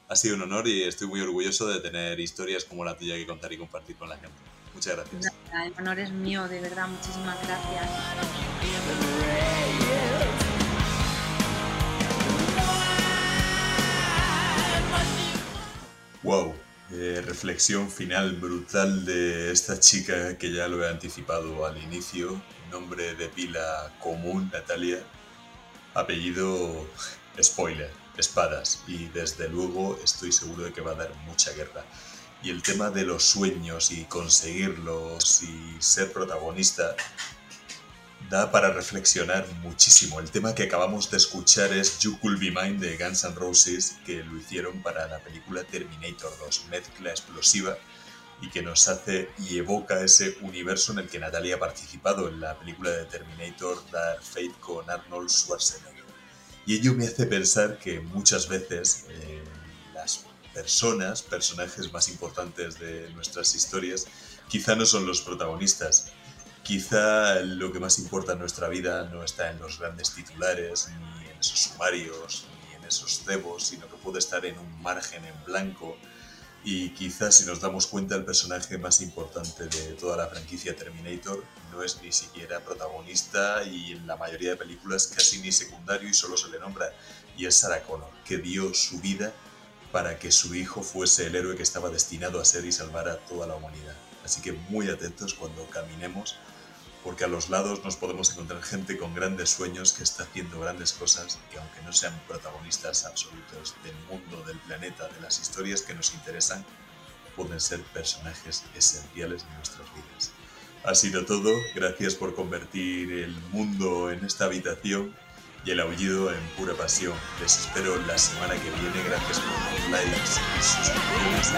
Ha sido un honor y estoy muy orgulloso de tener historias como la tuya que contar y compartir con la gente. Muchas gracias. El honor es mío, de verdad, muchísimas gracias. Wow, eh, reflexión final brutal de esta chica que ya lo he anticipado al inicio. Nombre de pila común, Natalia. Apellido, spoiler, espadas. Y desde luego estoy seguro de que va a dar mucha guerra. Y el tema de los sueños y conseguirlos y ser protagonista da para reflexionar muchísimo. El tema que acabamos de escuchar es You Could Be Mine de Guns N' Roses, que lo hicieron para la película Terminator 2, mezcla explosiva y que nos hace y evoca ese universo en el que Natalia ha participado en la película de Terminator Dark Fate con Arnold Schwarzenegger. Y ello me hace pensar que muchas veces eh, las personas, personajes más importantes de nuestras historias, quizá no son los protagonistas, Quizá lo que más importa en nuestra vida no está en los grandes titulares, ni en esos sumarios, ni en esos cebos, sino que puede estar en un margen en blanco. Y quizás si nos damos cuenta el personaje más importante de toda la franquicia Terminator no es ni siquiera protagonista y en la mayoría de películas casi ni secundario y solo se le nombra. Y es Sarah Connor, que dio su vida para que su hijo fuese el héroe que estaba destinado a ser y salvar a toda la humanidad. Así que muy atentos cuando caminemos porque a los lados nos podemos encontrar gente con grandes sueños que está haciendo grandes cosas y que aunque no sean protagonistas absolutos del mundo, del planeta, de las historias que nos interesan, pueden ser personajes esenciales en nuestras vidas. Ha sido todo, gracias por convertir el mundo en esta habitación y el aullido en pura pasión. Les espero la semana que viene, gracias por los likes y suscripciones.